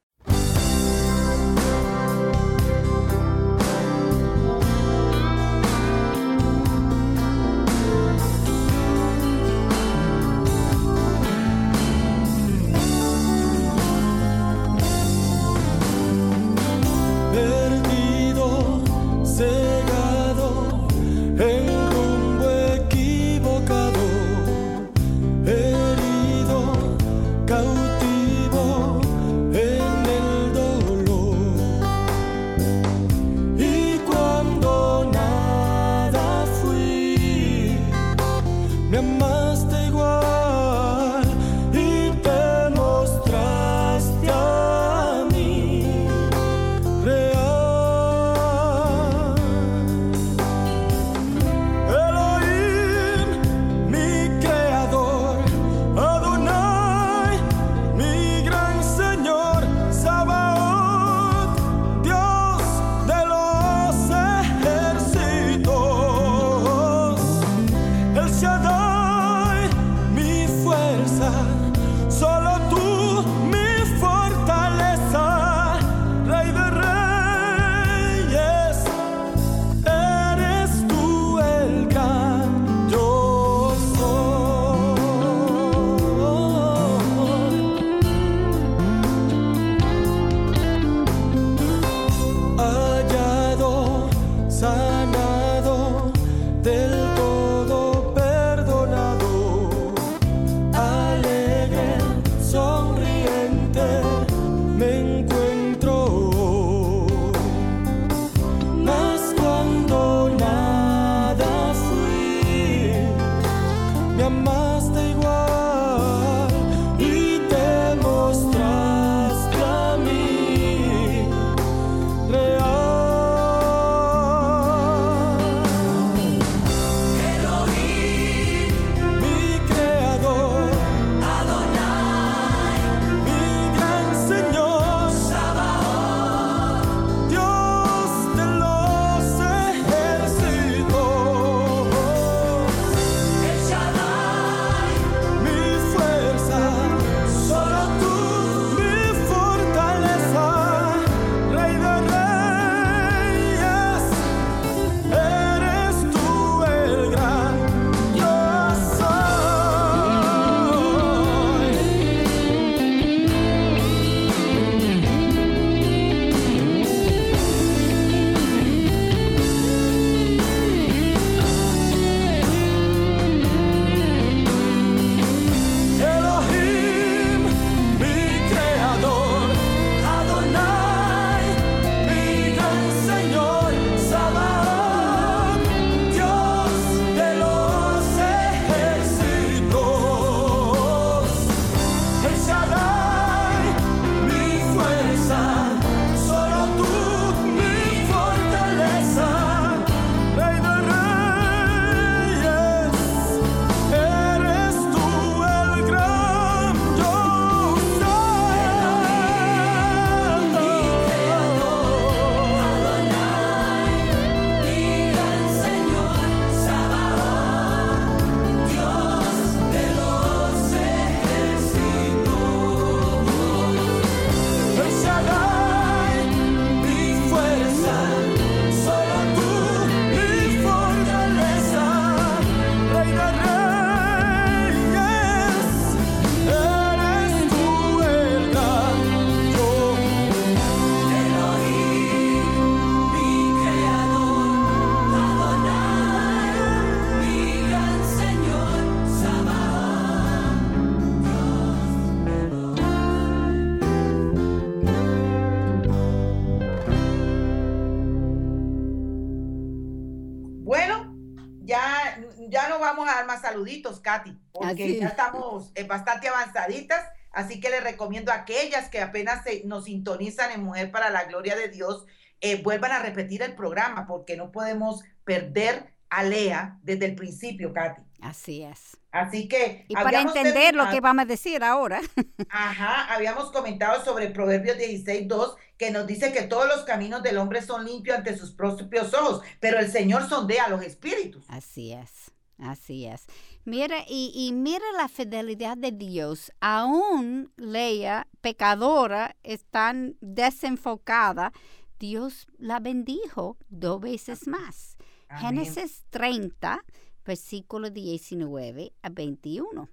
[SPEAKER 2] Katy, porque ya estamos eh, bastante avanzaditas. Así que les recomiendo a aquellas que apenas se, nos sintonizan en Mujer para la Gloria de Dios, eh, vuelvan a repetir el programa, porque no podemos perder a Lea desde el principio, Katy.
[SPEAKER 3] Así es.
[SPEAKER 2] Así que...
[SPEAKER 3] Y para entender lo que vamos a decir ahora.
[SPEAKER 2] Ajá, habíamos comentado sobre Proverbios 16, 2, que nos dice que todos los caminos del hombre son limpios ante sus propios ojos, pero el Señor sondea los espíritus.
[SPEAKER 3] Así es, así es. Mira, y, y mira la fidelidad de Dios. Aún Lea, pecadora, es tan desenfocada, Dios la bendijo dos veces más. Génesis 30, versículo 19 a 21.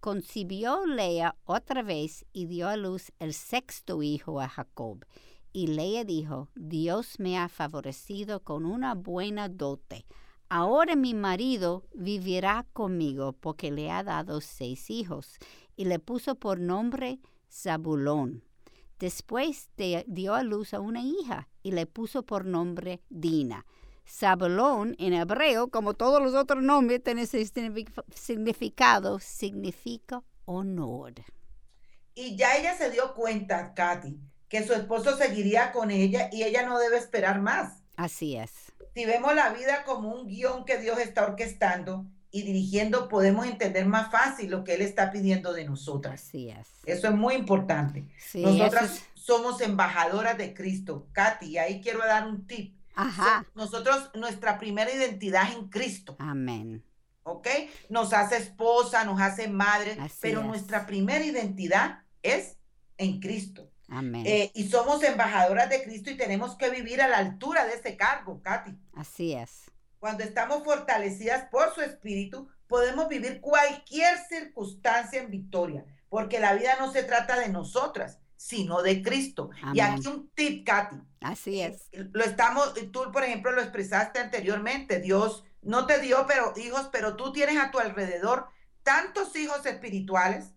[SPEAKER 3] Concibió Lea otra vez y dio a luz el sexto hijo a Jacob. Y Lea dijo, Dios me ha favorecido con una buena dote. Ahora mi marido vivirá conmigo porque le ha dado seis hijos. Y le puso por nombre Zabulón. Después dio a luz a una hija y le puso por nombre Dina. Zabulón en hebreo, como todos los otros nombres, tiene significado, significa honor.
[SPEAKER 2] Y ya ella se dio cuenta, Katy, que su esposo seguiría con ella y ella no debe esperar más.
[SPEAKER 3] Así es.
[SPEAKER 2] Si vemos la vida como un guion que Dios está orquestando y dirigiendo, podemos entender más fácil lo que Él está pidiendo de nosotras.
[SPEAKER 3] Así es.
[SPEAKER 2] Eso es muy importante. Nosotras somos embajadoras de Cristo. Katy, y ahí quiero dar un tip
[SPEAKER 3] Ajá.
[SPEAKER 2] nosotros, nuestra primera identidad es en Cristo.
[SPEAKER 3] Amén.
[SPEAKER 2] ¿Ok? Nos hace esposa, nos hace madre, pero nuestra primera identidad es en Cristo.
[SPEAKER 3] Amén.
[SPEAKER 2] Eh, y somos embajadoras de Cristo y tenemos que vivir a la altura de ese cargo, Katy.
[SPEAKER 3] Así es.
[SPEAKER 2] Cuando estamos fortalecidas por su espíritu, podemos vivir cualquier circunstancia en victoria, porque la vida no se trata de nosotras, sino de Cristo. Y aquí un tip, Katy.
[SPEAKER 3] Así es.
[SPEAKER 2] Lo estamos, tú por ejemplo lo expresaste anteriormente, Dios no te dio pero hijos, pero tú tienes a tu alrededor tantos hijos espirituales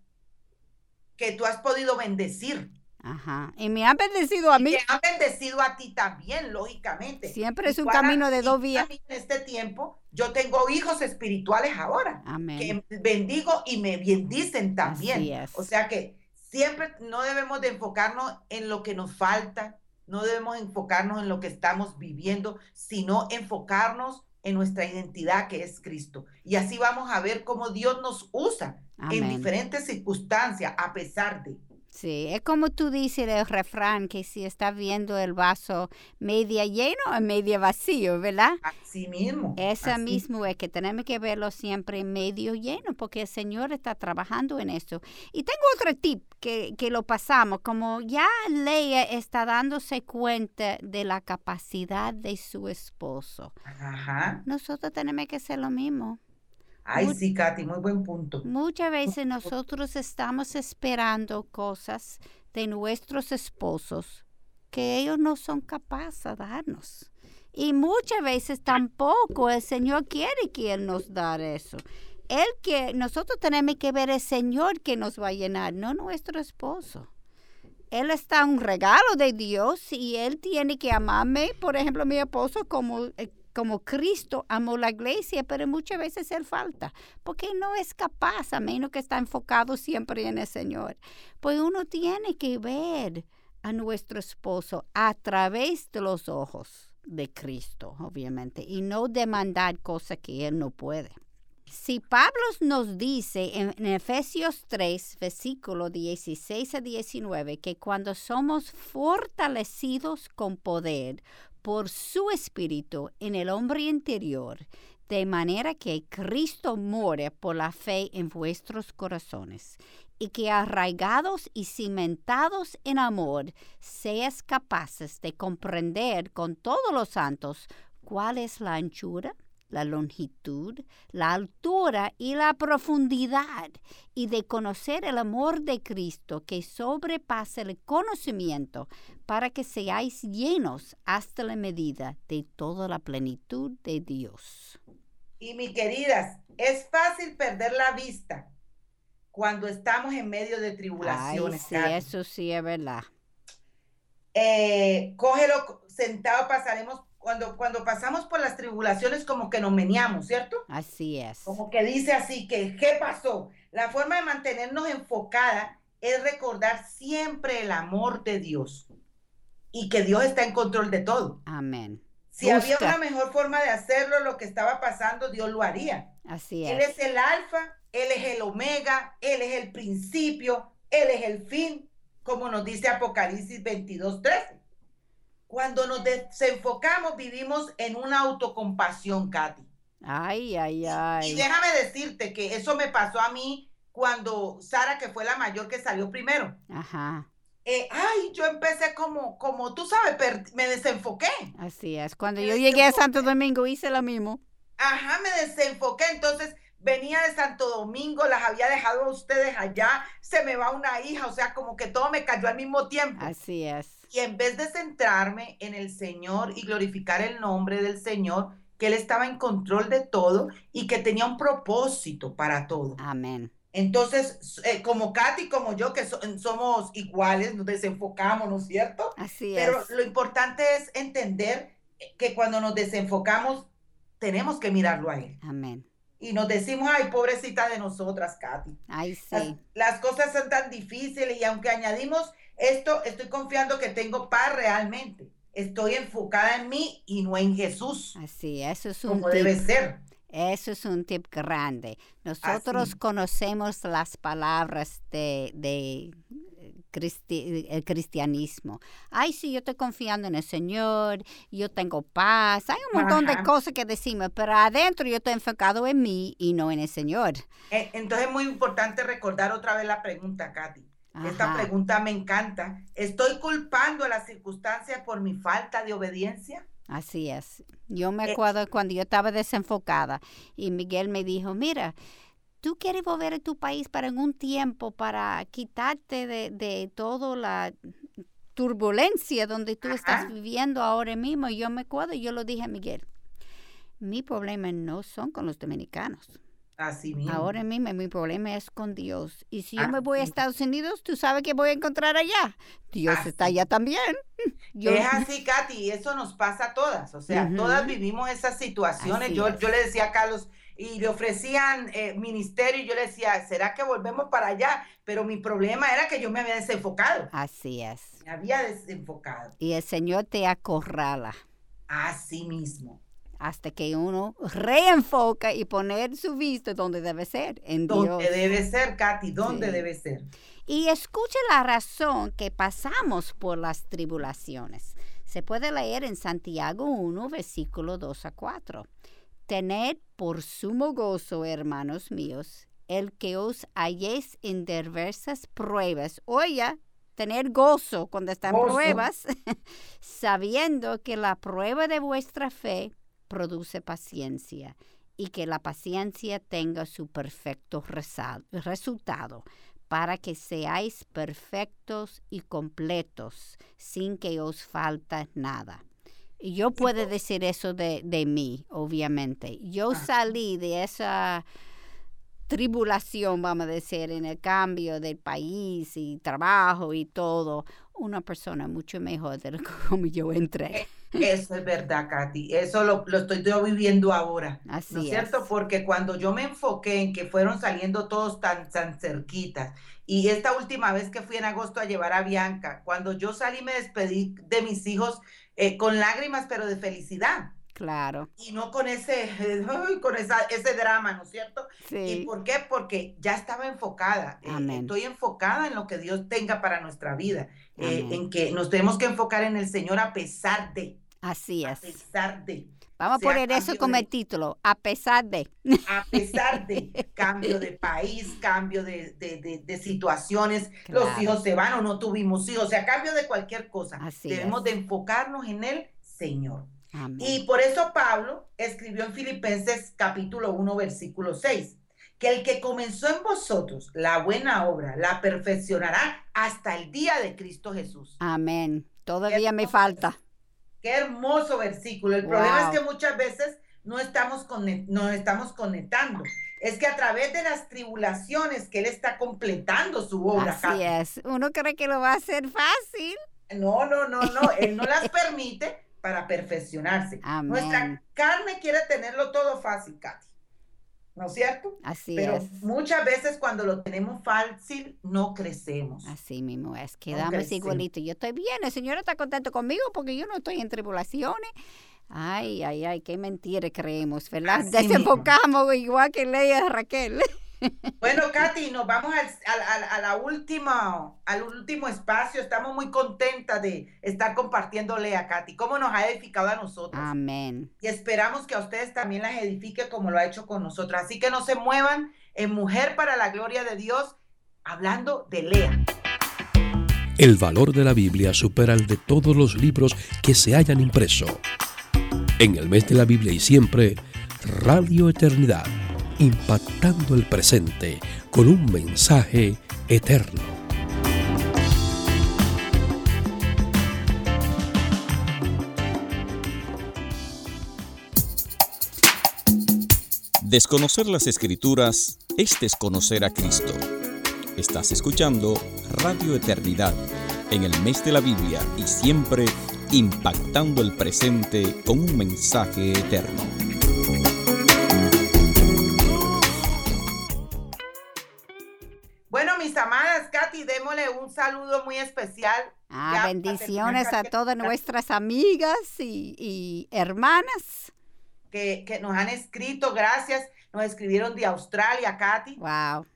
[SPEAKER 2] que tú has podido bendecir.
[SPEAKER 3] Ajá. Y me han bendecido a mí. Y
[SPEAKER 2] me han bendecido a ti también, lógicamente.
[SPEAKER 3] Siempre es un camino de dos vías.
[SPEAKER 2] En este tiempo, yo tengo hijos espirituales ahora.
[SPEAKER 3] Amén.
[SPEAKER 2] Que bendigo y me bendicen también. O sea que siempre no debemos de enfocarnos en lo que nos falta, no debemos enfocarnos en lo que estamos viviendo, sino enfocarnos en nuestra identidad que es Cristo. Y así vamos a ver cómo Dios nos usa en diferentes circunstancias a pesar de.
[SPEAKER 3] Sí, es como tú dices el refrán, que si estás viendo el vaso media lleno o media vacío, ¿verdad?
[SPEAKER 2] Así mismo.
[SPEAKER 3] Esa mismo es que tenemos que verlo siempre medio lleno, porque el Señor está trabajando en esto. Y tengo otro tip que, que lo pasamos, como ya Leia está dándose cuenta de la capacidad de su esposo.
[SPEAKER 2] Ajá.
[SPEAKER 3] Nosotros tenemos que hacer lo mismo.
[SPEAKER 2] Ay, sí, Katy, muy buen punto.
[SPEAKER 3] Muchas veces nosotros estamos esperando cosas de nuestros esposos que ellos no son capaces de darnos. Y muchas veces tampoco el Señor quiere que Él nos dé eso. Él que nosotros tenemos que ver el Señor que nos va a llenar, no nuestro esposo. Él está un regalo de Dios y Él tiene que amarme, por ejemplo, mi esposo como eh, como Cristo amó la iglesia, pero muchas veces él falta, porque no es capaz, a menos que está enfocado siempre en el Señor. Pues uno tiene que ver a nuestro esposo a través de los ojos de Cristo, obviamente, y no demandar cosas que él no puede. Si Pablo nos dice en, en, Efesios 3, versículo 16 a 19, que cuando somos fortalecidos con poder por su espíritu en el hombre interior, de manera que Cristo more por la fe en vuestros corazones, y que arraigados y cimentados en amor, seas capaces de comprender con todos los santos cuál es la anchura, la longitud, la altura y la profundidad, y de conocer el amor de Cristo que sobrepasa el conocimiento, para que seáis llenos hasta la medida de toda la plenitud de Dios.
[SPEAKER 2] Y mi queridas, es fácil perder la vista cuando estamos en medio de tribulaciones.
[SPEAKER 3] sí, eso sí es verdad.
[SPEAKER 2] Eh, cógelo sentado, pasaremos cuando, cuando pasamos por las tribulaciones como que nos meneamos, ¿cierto?
[SPEAKER 3] Así es.
[SPEAKER 2] Como que dice así que, ¿qué pasó? La forma de mantenernos enfocada es recordar siempre el amor de Dios y que Dios está en control de todo.
[SPEAKER 3] Amén.
[SPEAKER 2] Si había una mejor forma de hacerlo, lo que estaba pasando, Dios lo haría.
[SPEAKER 3] Así es.
[SPEAKER 2] Él es el alfa, Él es el omega, Él es el principio, Él es el fin, como nos dice Apocalipsis 22, 13. Cuando nos desenfocamos, vivimos en una autocompasión, Katy.
[SPEAKER 3] Ay, ay, ay.
[SPEAKER 2] Y, déjame decirte que eso me pasó a mí cuando Sara, que fue la mayor que salió primero.
[SPEAKER 3] Ajá.
[SPEAKER 2] Eh, ay, yo empecé como, como tú sabes, me desenfoqué.
[SPEAKER 3] Así es. Cuando yo llegué a Santo Domingo hice lo mismo.
[SPEAKER 2] Ajá, me desenfoqué. Entonces venía de Santo Domingo, las había dejado a ustedes allá, se me va una hija, o sea, como que todo me cayó al mismo tiempo.
[SPEAKER 3] Así es.
[SPEAKER 2] Y en vez de centrarme en el Señor y glorificar el nombre del Señor, que Él estaba en control de todo y que tenía un propósito para todo.
[SPEAKER 3] Amén.
[SPEAKER 2] Entonces, eh, como Katy, como yo, que somos iguales, nos desenfocamos, ¿no es cierto?
[SPEAKER 3] Así
[SPEAKER 2] Pero lo importante es entender que cuando nos desenfocamos, tenemos que mirarlo a Él.
[SPEAKER 3] Amén.
[SPEAKER 2] Y nos decimos, ay, pobrecita de nosotras, Katy.
[SPEAKER 3] Ay, sí.
[SPEAKER 2] las cosas son tan difíciles y aunque añadimos esto estoy confiando que tengo paz realmente. Estoy enfocada en mí y no en Jesús.
[SPEAKER 3] Así, eso es un
[SPEAKER 2] como debe ser.
[SPEAKER 3] Eso es un tip grande. Nosotros conocemos las palabras de, de el cristianismo. Ay, sí, yo estoy confiando en el Señor, yo tengo paz. Hay un montón de cosas que decimos, pero adentro yo estoy enfocado en mí y no en el Señor.
[SPEAKER 2] Eh, entonces es muy importante recordar otra vez la pregunta, Katy. Esta pregunta me encanta. ¿Estoy culpando a las circunstancias por mi falta de obediencia?
[SPEAKER 3] Así es. Yo me eh, acuerdo cuando yo estaba desenfocada y Miguel me dijo, mira, tú quieres volver a tu país para un tiempo, para quitarte de, de toda la turbulencia donde tú estás viviendo ahora mismo. Y yo me acuerdo, yo lo dije a Miguel, mi problema no son con los dominicanos.
[SPEAKER 2] Así mismo.
[SPEAKER 3] Ahora mismo mi problema es con Dios. Y si yo me voy a Estados Unidos, tú sabes que voy a encontrar allá. Dios está allá también.
[SPEAKER 2] Es así, Katy, eso nos pasa a todas. O sea, todas vivimos esas situaciones. yo, yo le decía a Carlos, y le ofrecían eh, ministerio, y yo le decía, ¿será que volvemos para allá? Pero mi problema era que yo me había desenfocado.
[SPEAKER 3] Así es.
[SPEAKER 2] Me había desenfocado.
[SPEAKER 3] Y el Señor te acorrala.
[SPEAKER 2] Así mismo
[SPEAKER 3] hasta que uno reenfoca y poner su vista donde debe ser, en
[SPEAKER 2] Dios. Donde debe ser, Katy, donde debe ser.
[SPEAKER 3] Y escuche la razón que pasamos por las tribulaciones. Se puede leer en Santiago 1, versículo 2 a 4. Tened por sumo gozo, hermanos míos, el que os halléis en diversas pruebas. Oye, tener gozo cuando están pruebas, sabiendo que la prueba de vuestra fe produce paciencia y que la paciencia tenga su perfecto resultado para que seáis perfectos y completos sin que os falte nada. Y yo puedo decir eso de, de mí, obviamente. Yo salí de esa tribulación, vamos a decir, en el cambio del país y trabajo y todo, una persona mucho mejor de lo que como yo entré.
[SPEAKER 2] Eso es verdad, Katy. Eso lo, estoy yo viviendo ahora. Así ¿No es cierto? Porque cuando yo me enfoqué en que fueron saliendo todos tan, tan cerquitas, y esta última vez que fui en agosto a llevar a Bianca, cuando yo salí me despedí de mis hijos eh, con lágrimas, pero de felicidad.
[SPEAKER 3] Claro.
[SPEAKER 2] Y no con ese, con esa, ese drama, ¿no es cierto? Sí. ¿Y por qué? Porque ya estaba enfocada. Eh, estoy enfocada en lo que Dios tenga para nuestra vida. Eh, en que nos tenemos que enfocar en el Señor a pesar de.
[SPEAKER 3] Así es.
[SPEAKER 2] A pesar de.
[SPEAKER 3] Vamos a poner eso como el título, a pesar de.
[SPEAKER 2] A pesar de cambio de país, cambio de, de, de, situaciones, los hijos se van o no tuvimos hijos, o sea, cambio de cualquier cosa. Así Debemos de enfocarnos en el Señor. Y por eso Pablo escribió en Filipenses capítulo 1, versículo 6, que el que comenzó en vosotros la buena obra la perfeccionará hasta el día de Cristo Jesús.
[SPEAKER 3] Amén. Todavía me falta.
[SPEAKER 2] Qué hermoso versículo. El problema es que muchas veces no estamos, no estamos conectando. Es que a través de las tribulaciones que Él está completando su obra.
[SPEAKER 3] Así es. Uno cree que lo va a hacer fácil.
[SPEAKER 2] No, no, no, no. Él no las permite para perfeccionarse. Nuestra carne quiere tenerlo todo fácil, Katy. ¿No es cierto?
[SPEAKER 3] Así
[SPEAKER 2] Pero muchas veces cuando lo tenemos fácil, no crecemos.
[SPEAKER 3] Así mismo es, quedamos igualitos. Yo estoy bien, el Señor está contento conmigo porque yo no estoy en tribulaciones. Ay, ay, ay, qué mentira creemos, ¿verdad? Desenfocamos igual que Leia Raquel.
[SPEAKER 2] Bueno, Katy, nos vamos al, a, la última, al último espacio. Estamos muy contentas de estar compartiéndole a Katy cómo nos ha edificado a nosotros.
[SPEAKER 3] Amén.
[SPEAKER 2] Y esperamos que a ustedes también las edifique como lo ha hecho con nosotros. Así que no se muevan en Mujer para la Gloria de Dios, hablando de Lea.
[SPEAKER 6] El valor de la Biblia supera el de todos los libros que se hayan impreso. En el mes de la Biblia y siempre, Radio Eternidad impactando el presente con un mensaje eterno.
[SPEAKER 4] Desconocer las escrituras es desconocer a Cristo. Estás escuchando Radio Eternidad en el mes de la Biblia y siempre impactando el presente con un mensaje eterno.
[SPEAKER 2] Un saludo muy especial.
[SPEAKER 3] Ah, bendiciones a todas nuestras amigas y, hermanas.
[SPEAKER 2] Que, nos han escrito, gracias. Nos escribieron de Australia, Katy.
[SPEAKER 3] Wow.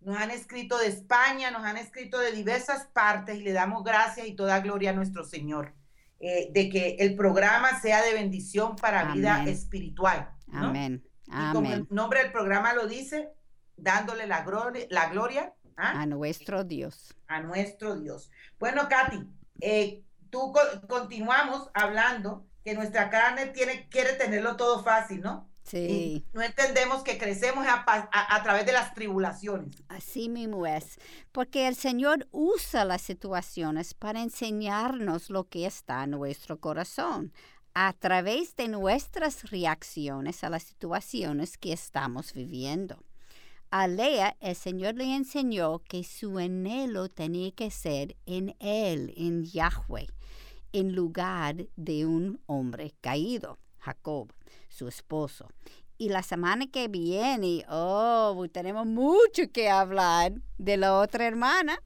[SPEAKER 2] Nos han escrito de España, nos han escrito de diversas partes y le damos gracias y toda gloria a nuestro Señor. Eh, de que el programa sea de bendición para vida espiritual.
[SPEAKER 3] Amén.
[SPEAKER 2] Y como el nombre del programa lo dice, dándole la, gloria, la gloria
[SPEAKER 3] ¿Ah? A nuestro Dios.
[SPEAKER 2] A nuestro Dios. Bueno, Katy, eh, tú continuamos hablando que nuestra carne tiene, quiere tenerlo todo fácil, ¿no?
[SPEAKER 3] Sí.
[SPEAKER 2] no entendemos que crecemos a, través de las tribulaciones.
[SPEAKER 3] Así mismo es, porque el Señor usa las situaciones para enseñarnos lo que está en nuestro corazón a través de nuestras reacciones a las situaciones que estamos viviendo. A Lea el Señor le enseñó que su anhelo tenía que ser en Él, en Yahweh, en lugar de un hombre caído, Jacob, su esposo. Y la semana que viene, oh, tenemos mucho que hablar de la otra hermana.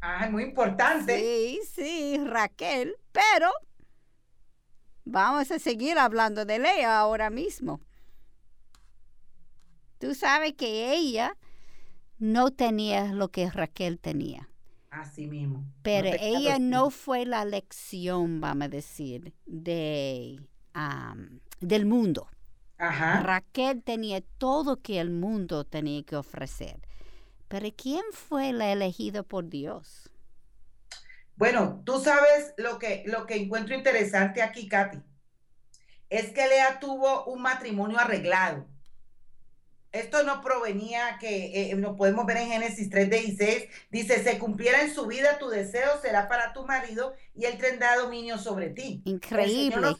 [SPEAKER 2] Ah, muy importante.
[SPEAKER 3] Sí, sí, Raquel, pero vamos a seguir hablando de Lea ahora mismo. Tú sabes que ella no tenía lo que Raquel tenía.
[SPEAKER 2] Así mismo.
[SPEAKER 3] Pero ella no fue la lección, vamos a decir, de, del mundo.
[SPEAKER 2] Ajá.
[SPEAKER 3] Raquel tenía todo que el mundo tenía que ofrecer. Pero ¿quién fue la elegida por Dios?
[SPEAKER 2] Bueno, tú sabes lo que, lo que encuentro interesante aquí, Katy. Es que Lea tuvo un matrimonio arreglado esto no provenía que eh, nos podemos ver en Génesis 3:16, dice, se cumpliera en su vida tu deseo, será para tu marido y él tendrá dominio sobre ti.
[SPEAKER 3] Increíble.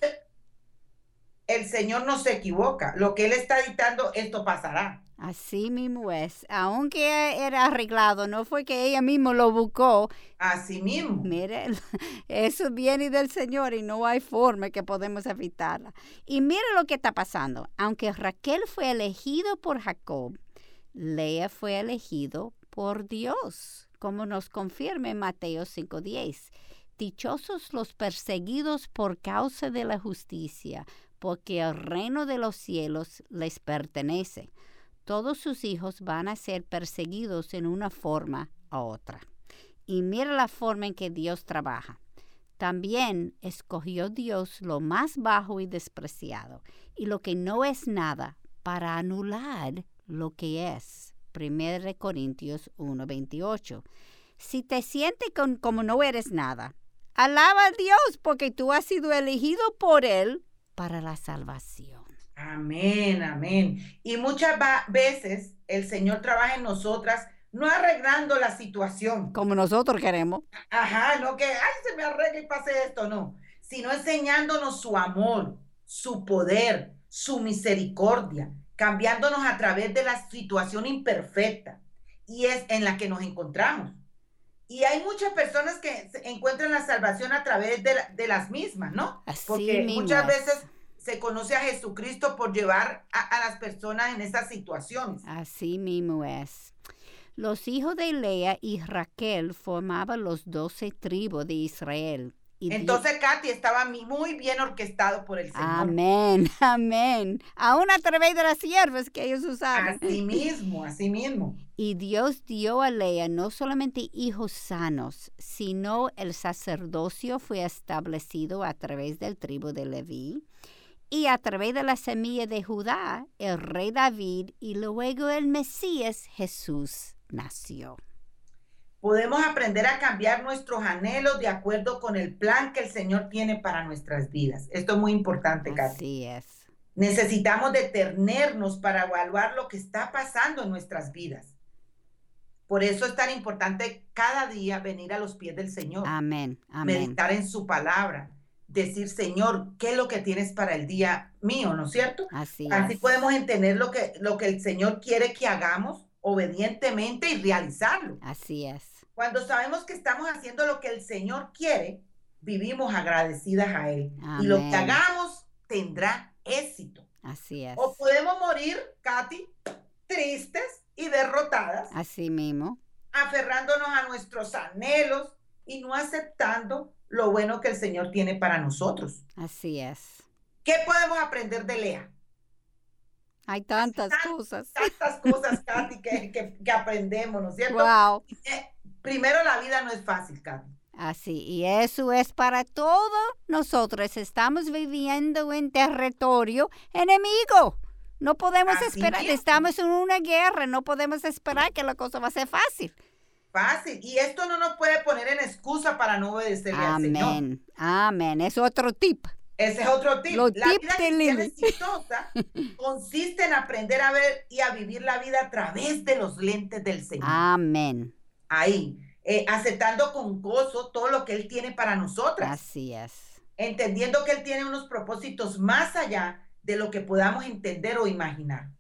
[SPEAKER 2] el Señor no se equivoca, lo que Él está dictando, esto pasará.
[SPEAKER 3] Así mismo es. Aunque era arreglado, no fue que ella misma lo buscó.
[SPEAKER 2] Así mismo.
[SPEAKER 3] Mire, eso viene del Señor y no hay forma que podemos evitarla. Y mire lo que está pasando. Aunque Raquel fue elegido por Jacob, Lea fue elegido por Dios, como nos confirma en Mateo 5:10. Dichosos los perseguidos por causa de la justicia, porque el reino de los cielos les pertenece todos sus hijos van a ser perseguidos en una forma u otra. Y mira la forma en que Dios trabaja. También escogió Dios lo más bajo y despreciado, y lo que no es nada, para anular lo que es. 1 Corintios 1:28. Si te sientes como no eres nada, alaba a Dios porque tú has sido elegido por Él para la salvación.
[SPEAKER 2] Amén, amén. Y muchas veces el Señor trabaja en nosotras no arreglando la situación.
[SPEAKER 3] Como nosotros queremos.
[SPEAKER 2] Ajá, no que, ay, se me arregle y pase esto, no. Sino enseñándonos su amor, su poder, su misericordia, cambiándonos a través de la situación imperfecta y es en la que nos encontramos. Y hay muchas personas que encuentran la salvación a través de, las mismas, ¿no? Porque muchas veces se conoce a Jesucristo por llevar a, las personas en esas situaciones.
[SPEAKER 3] Así mismo es. Los hijos de Lea y Raquel formaban los doce tribus de Israel.
[SPEAKER 2] Entonces, Katy, estaba muy bien orquestado por el Señor.
[SPEAKER 3] Amén, amén. Aún a través de las siervas que ellos usaban.
[SPEAKER 2] Así mismo, así mismo.
[SPEAKER 3] Y Dios dio a Lea no solamente hijos sanos, sino el sacerdocio fue establecido a través del tribu de Leví y a través de la semilla de Judá, el rey David y luego el Mesías Jesús nació.
[SPEAKER 2] Podemos aprender a cambiar nuestros anhelos de acuerdo con el plan que el Señor tiene para nuestras vidas. Esto es muy importante, Katy.
[SPEAKER 3] Así es.
[SPEAKER 2] Necesitamos detenernos para evaluar lo que está pasando en nuestras vidas. Por eso es tan importante cada día venir a los pies del Señor.
[SPEAKER 3] Amén. Amén.
[SPEAKER 2] Meditar en su palabra. Decir, Señor, ¿qué es lo que tienes para el día mío? ¿No es cierto?
[SPEAKER 3] Así,
[SPEAKER 2] Así podemos entender lo que, lo que el Señor quiere que hagamos obedientemente y realizarlo.
[SPEAKER 3] Así es.
[SPEAKER 2] Cuando sabemos que estamos haciendo lo que el Señor quiere, vivimos agradecidas a Él. Y lo que hagamos tendrá éxito.
[SPEAKER 3] Así es.
[SPEAKER 2] O podemos morir, Katy, tristes y derrotadas.
[SPEAKER 3] Así mismo.
[SPEAKER 2] Aferrándonos a nuestros anhelos y no aceptando lo bueno que el Señor tiene para nosotros.
[SPEAKER 3] Así es.
[SPEAKER 2] ¿Qué podemos aprender de Lea?
[SPEAKER 3] Hay tantas cosas.
[SPEAKER 2] Tantas cosas, Katy, que, que, aprendemos, ¿no es cierto?
[SPEAKER 3] Wow.
[SPEAKER 2] Eh, primero, la vida no es fácil, Katy.
[SPEAKER 3] Así, y eso es para todos nosotros. Estamos viviendo en territorio enemigo. No podemos esperar, estamos en una guerra, no podemos esperar que la cosa va a ser fácil.
[SPEAKER 2] Fácil, y esto no nos puede poner en excusa para no obedecerle al Señor.
[SPEAKER 3] Amén, amén, es otro tip.
[SPEAKER 2] Ese es otro tip. la vida exitosa consiste en aprender a ver y a vivir la vida a través de los lentes del Señor.
[SPEAKER 3] Amén.
[SPEAKER 2] Ahí, eh, aceptando con gozo todo lo que Él tiene para nosotras.
[SPEAKER 3] Así es.
[SPEAKER 2] Entendiendo que Él tiene unos propósitos más allá de lo que podamos entender o imaginar.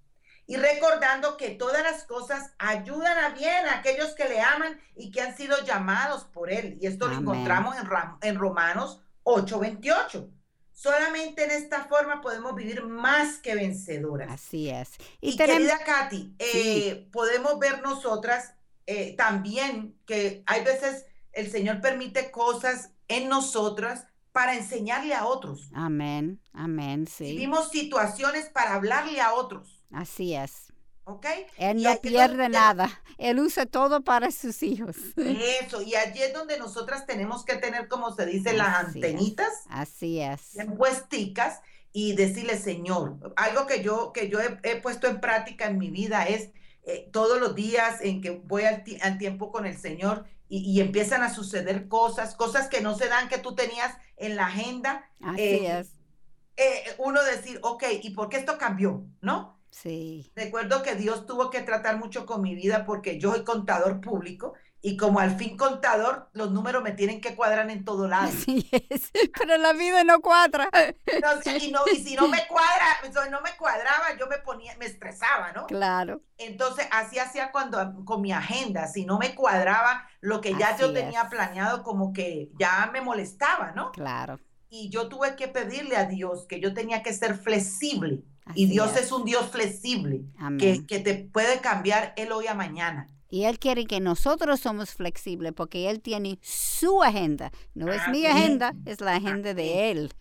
[SPEAKER 2] Y recordando que todas las cosas ayudan a bien a aquellos que le aman y que han sido llamados por Él. Y esto lo encontramos en, en Romanos 8:28. Solamente en esta forma podemos vivir más que vencedoras.
[SPEAKER 3] Así es.
[SPEAKER 2] Y, querida Katy, eh, podemos ver nosotras eh, también que hay veces el Señor permite cosas en nosotras para enseñarle a otros.
[SPEAKER 3] Amén, amén, sí.
[SPEAKER 2] Vivimos situaciones para hablarle a otros.
[SPEAKER 3] Así es.
[SPEAKER 2] ¿Ok?
[SPEAKER 3] Él no pierde nada. Él usa todo para sus hijos.
[SPEAKER 2] Eso, y allí es donde nosotras tenemos que tener, como se dice, las antenitas.
[SPEAKER 3] Así es.
[SPEAKER 2] Puesticas y decirle, Señor, algo que yo, que yo he, puesto en práctica en mi vida es eh, todos los días en que voy al, tiempo con el Señor y, empiezan a suceder cosas, cosas que no se dan que tú tenías en la agenda.
[SPEAKER 3] Así eh, es.
[SPEAKER 2] Eh, uno decir, ok, ¿y por qué esto cambió? ¿No?
[SPEAKER 3] Sí.
[SPEAKER 2] Recuerdo que Dios tuvo que tratar mucho con mi vida porque yo soy contador público y como al fin contador, los números me tienen que cuadrar en todo lado.
[SPEAKER 3] Así es, pero la vida no cuadra.
[SPEAKER 2] y, no, y si no me cuadra, no me cuadraba, yo me ponía, me estresaba, ¿no?
[SPEAKER 3] Claro.
[SPEAKER 2] Entonces, así hacía cuando con mi agenda, si no me cuadraba lo que ya yo tenía planeado, como que ya me molestaba, ¿no?
[SPEAKER 3] Claro.
[SPEAKER 2] Y yo tuve que pedirle a Dios que yo tenía que ser flexible y Dios es. un Dios flexible que, que, te puede cambiar el hoy a mañana.
[SPEAKER 3] Y Él quiere que nosotros somos flexibles porque Él tiene su agenda. No es mi agenda, es la agenda de Él.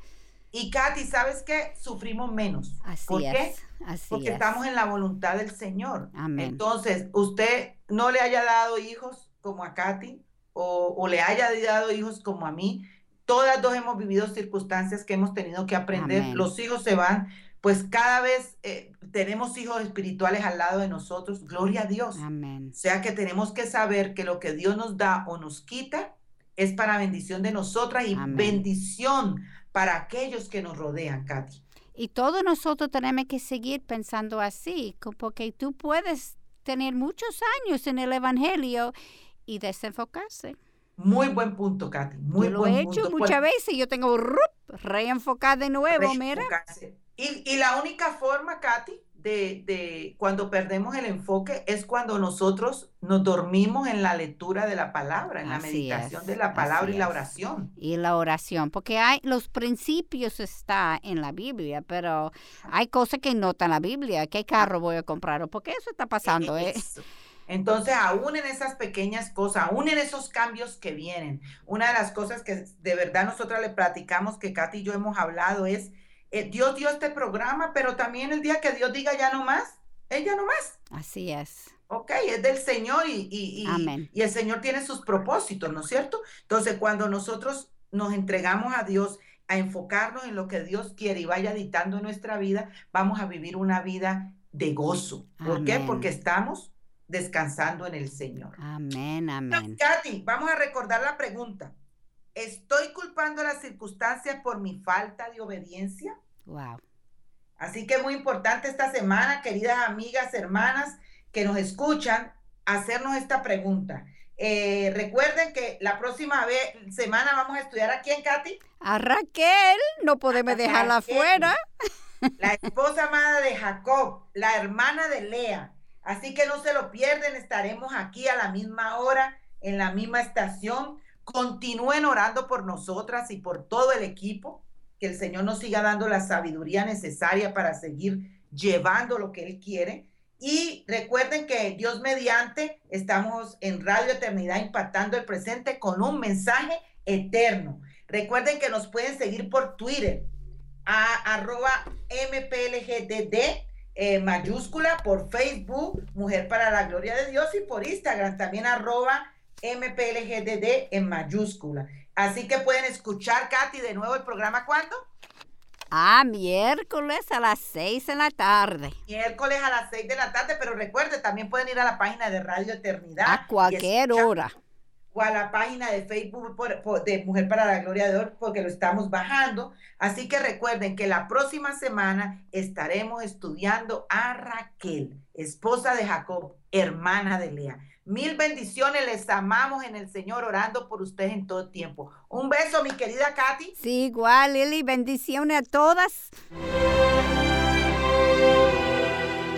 [SPEAKER 2] Y Katy, ¿sabes qué? Sufrimos menos.
[SPEAKER 3] Así
[SPEAKER 2] ¿Por
[SPEAKER 3] es,
[SPEAKER 2] qué?
[SPEAKER 3] Así
[SPEAKER 2] porque estamos en la voluntad del Señor.
[SPEAKER 3] Amén.
[SPEAKER 2] Entonces, usted no le haya dado hijos como a Katy o, o, le haya dado hijos como a mí. Todas dos hemos vivido circunstancias que hemos tenido que aprender. Los hijos se van, pues cada vez eh, tenemos hijos espirituales al lado de nosotros, gloria a Dios.
[SPEAKER 3] Amén.
[SPEAKER 2] O sea que tenemos que saber que lo que Dios nos da o nos quita es para bendición de nosotras y bendición para aquellos que nos rodean, Katy.
[SPEAKER 3] Y todos nosotros tenemos que seguir pensando así, porque tú puedes tener muchos años en el Evangelio y desenfocarse.
[SPEAKER 2] Muy buen punto, Katy. Muy
[SPEAKER 3] yo lo he hecho muchas veces. Yo tengo reenfocar de nuevo, mira.
[SPEAKER 2] Y, la única forma, Katy, de, cuando perdemos el enfoque es cuando nosotros nos dormimos en la lectura de la palabra, en la meditación de la palabra y la oración.
[SPEAKER 3] Y la oración, porque hay los principios está en la Biblia, pero hay cosas que no están en la Biblia. ¿Qué carro voy a comprar? ¿O por qué eso está pasando? Eh?
[SPEAKER 2] Entonces, aún en esas pequeñas cosas, aún en esos cambios que vienen, una de las cosas que de verdad nosotros le platicamos, que Katy y yo hemos hablado, es eh, Dios dio este programa, pero también el día que Dios diga ya no más, ella no más.
[SPEAKER 3] Así es.
[SPEAKER 2] Ok, es del Señor y, y, y, el Señor tiene sus propósitos, ¿no es cierto? Entonces, cuando nosotros nos entregamos a Dios, a enfocarnos en lo que Dios quiere y vaya dictando nuestra vida, vamos a vivir una vida de gozo. ¿Por qué? Porque estamos descansando en el Señor.
[SPEAKER 3] Amén, amén.
[SPEAKER 2] Katy, vamos a recordar la pregunta. ¿Estoy culpando las circunstancias por mi falta de obediencia?
[SPEAKER 3] Wow.
[SPEAKER 2] Así que es muy importante esta semana, queridas amigas, hermanas que nos escuchan, hacernos esta pregunta. Eh, recuerden que la próxima vez, semana vamos a estudiar a quién, Katy?
[SPEAKER 3] A Raquel, no podemos dejarla afuera.
[SPEAKER 2] La esposa amada de Jacob, la hermana de Lea. Así que no se lo pierden, estaremos aquí a la misma hora, en la misma estación Continúen orando por nosotras y por todo el equipo, que el Señor nos siga dando la sabiduría necesaria para seguir llevando lo que Él quiere. Y recuerden que Dios mediante estamos en Radio Eternidad impactando el presente con un mensaje eterno. Recuerden que nos pueden seguir por Twitter a arroba mplgdd eh, mayúscula, por Facebook Mujer para la Gloria de Dios y por Instagram también arroba MPLGDD en mayúscula. Así que pueden escuchar, Katy, de nuevo el programa ¿cuándo?
[SPEAKER 3] Ah, miércoles a las seis de la tarde.
[SPEAKER 2] Miércoles a las seis de la tarde, pero recuerde, también pueden ir a la página de Radio Eternidad.
[SPEAKER 3] A cualquier hora.
[SPEAKER 2] O a la página de Facebook de Mujer para la Gloria de Dios, porque lo estamos bajando. Así que recuerden que la próxima semana estaremos estudiando a Raquel, esposa de Jacob, hermana de Lea. Mil bendiciones, les amamos en el Señor, orando por ustedes en todo tiempo. Un beso, mi querida Katy.
[SPEAKER 3] Sí, igual, Lili, bendiciones a todas.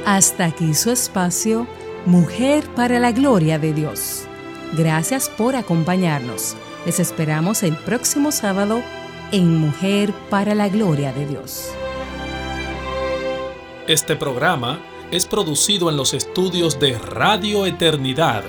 [SPEAKER 1] Hasta aquí su espacio, Mujer para la Gloria de Dios. Gracias por acompañarnos. Les esperamos el próximo sábado en Mujer para la Gloria de Dios.
[SPEAKER 6] Este programa es producido en los estudios de Radio Eternidad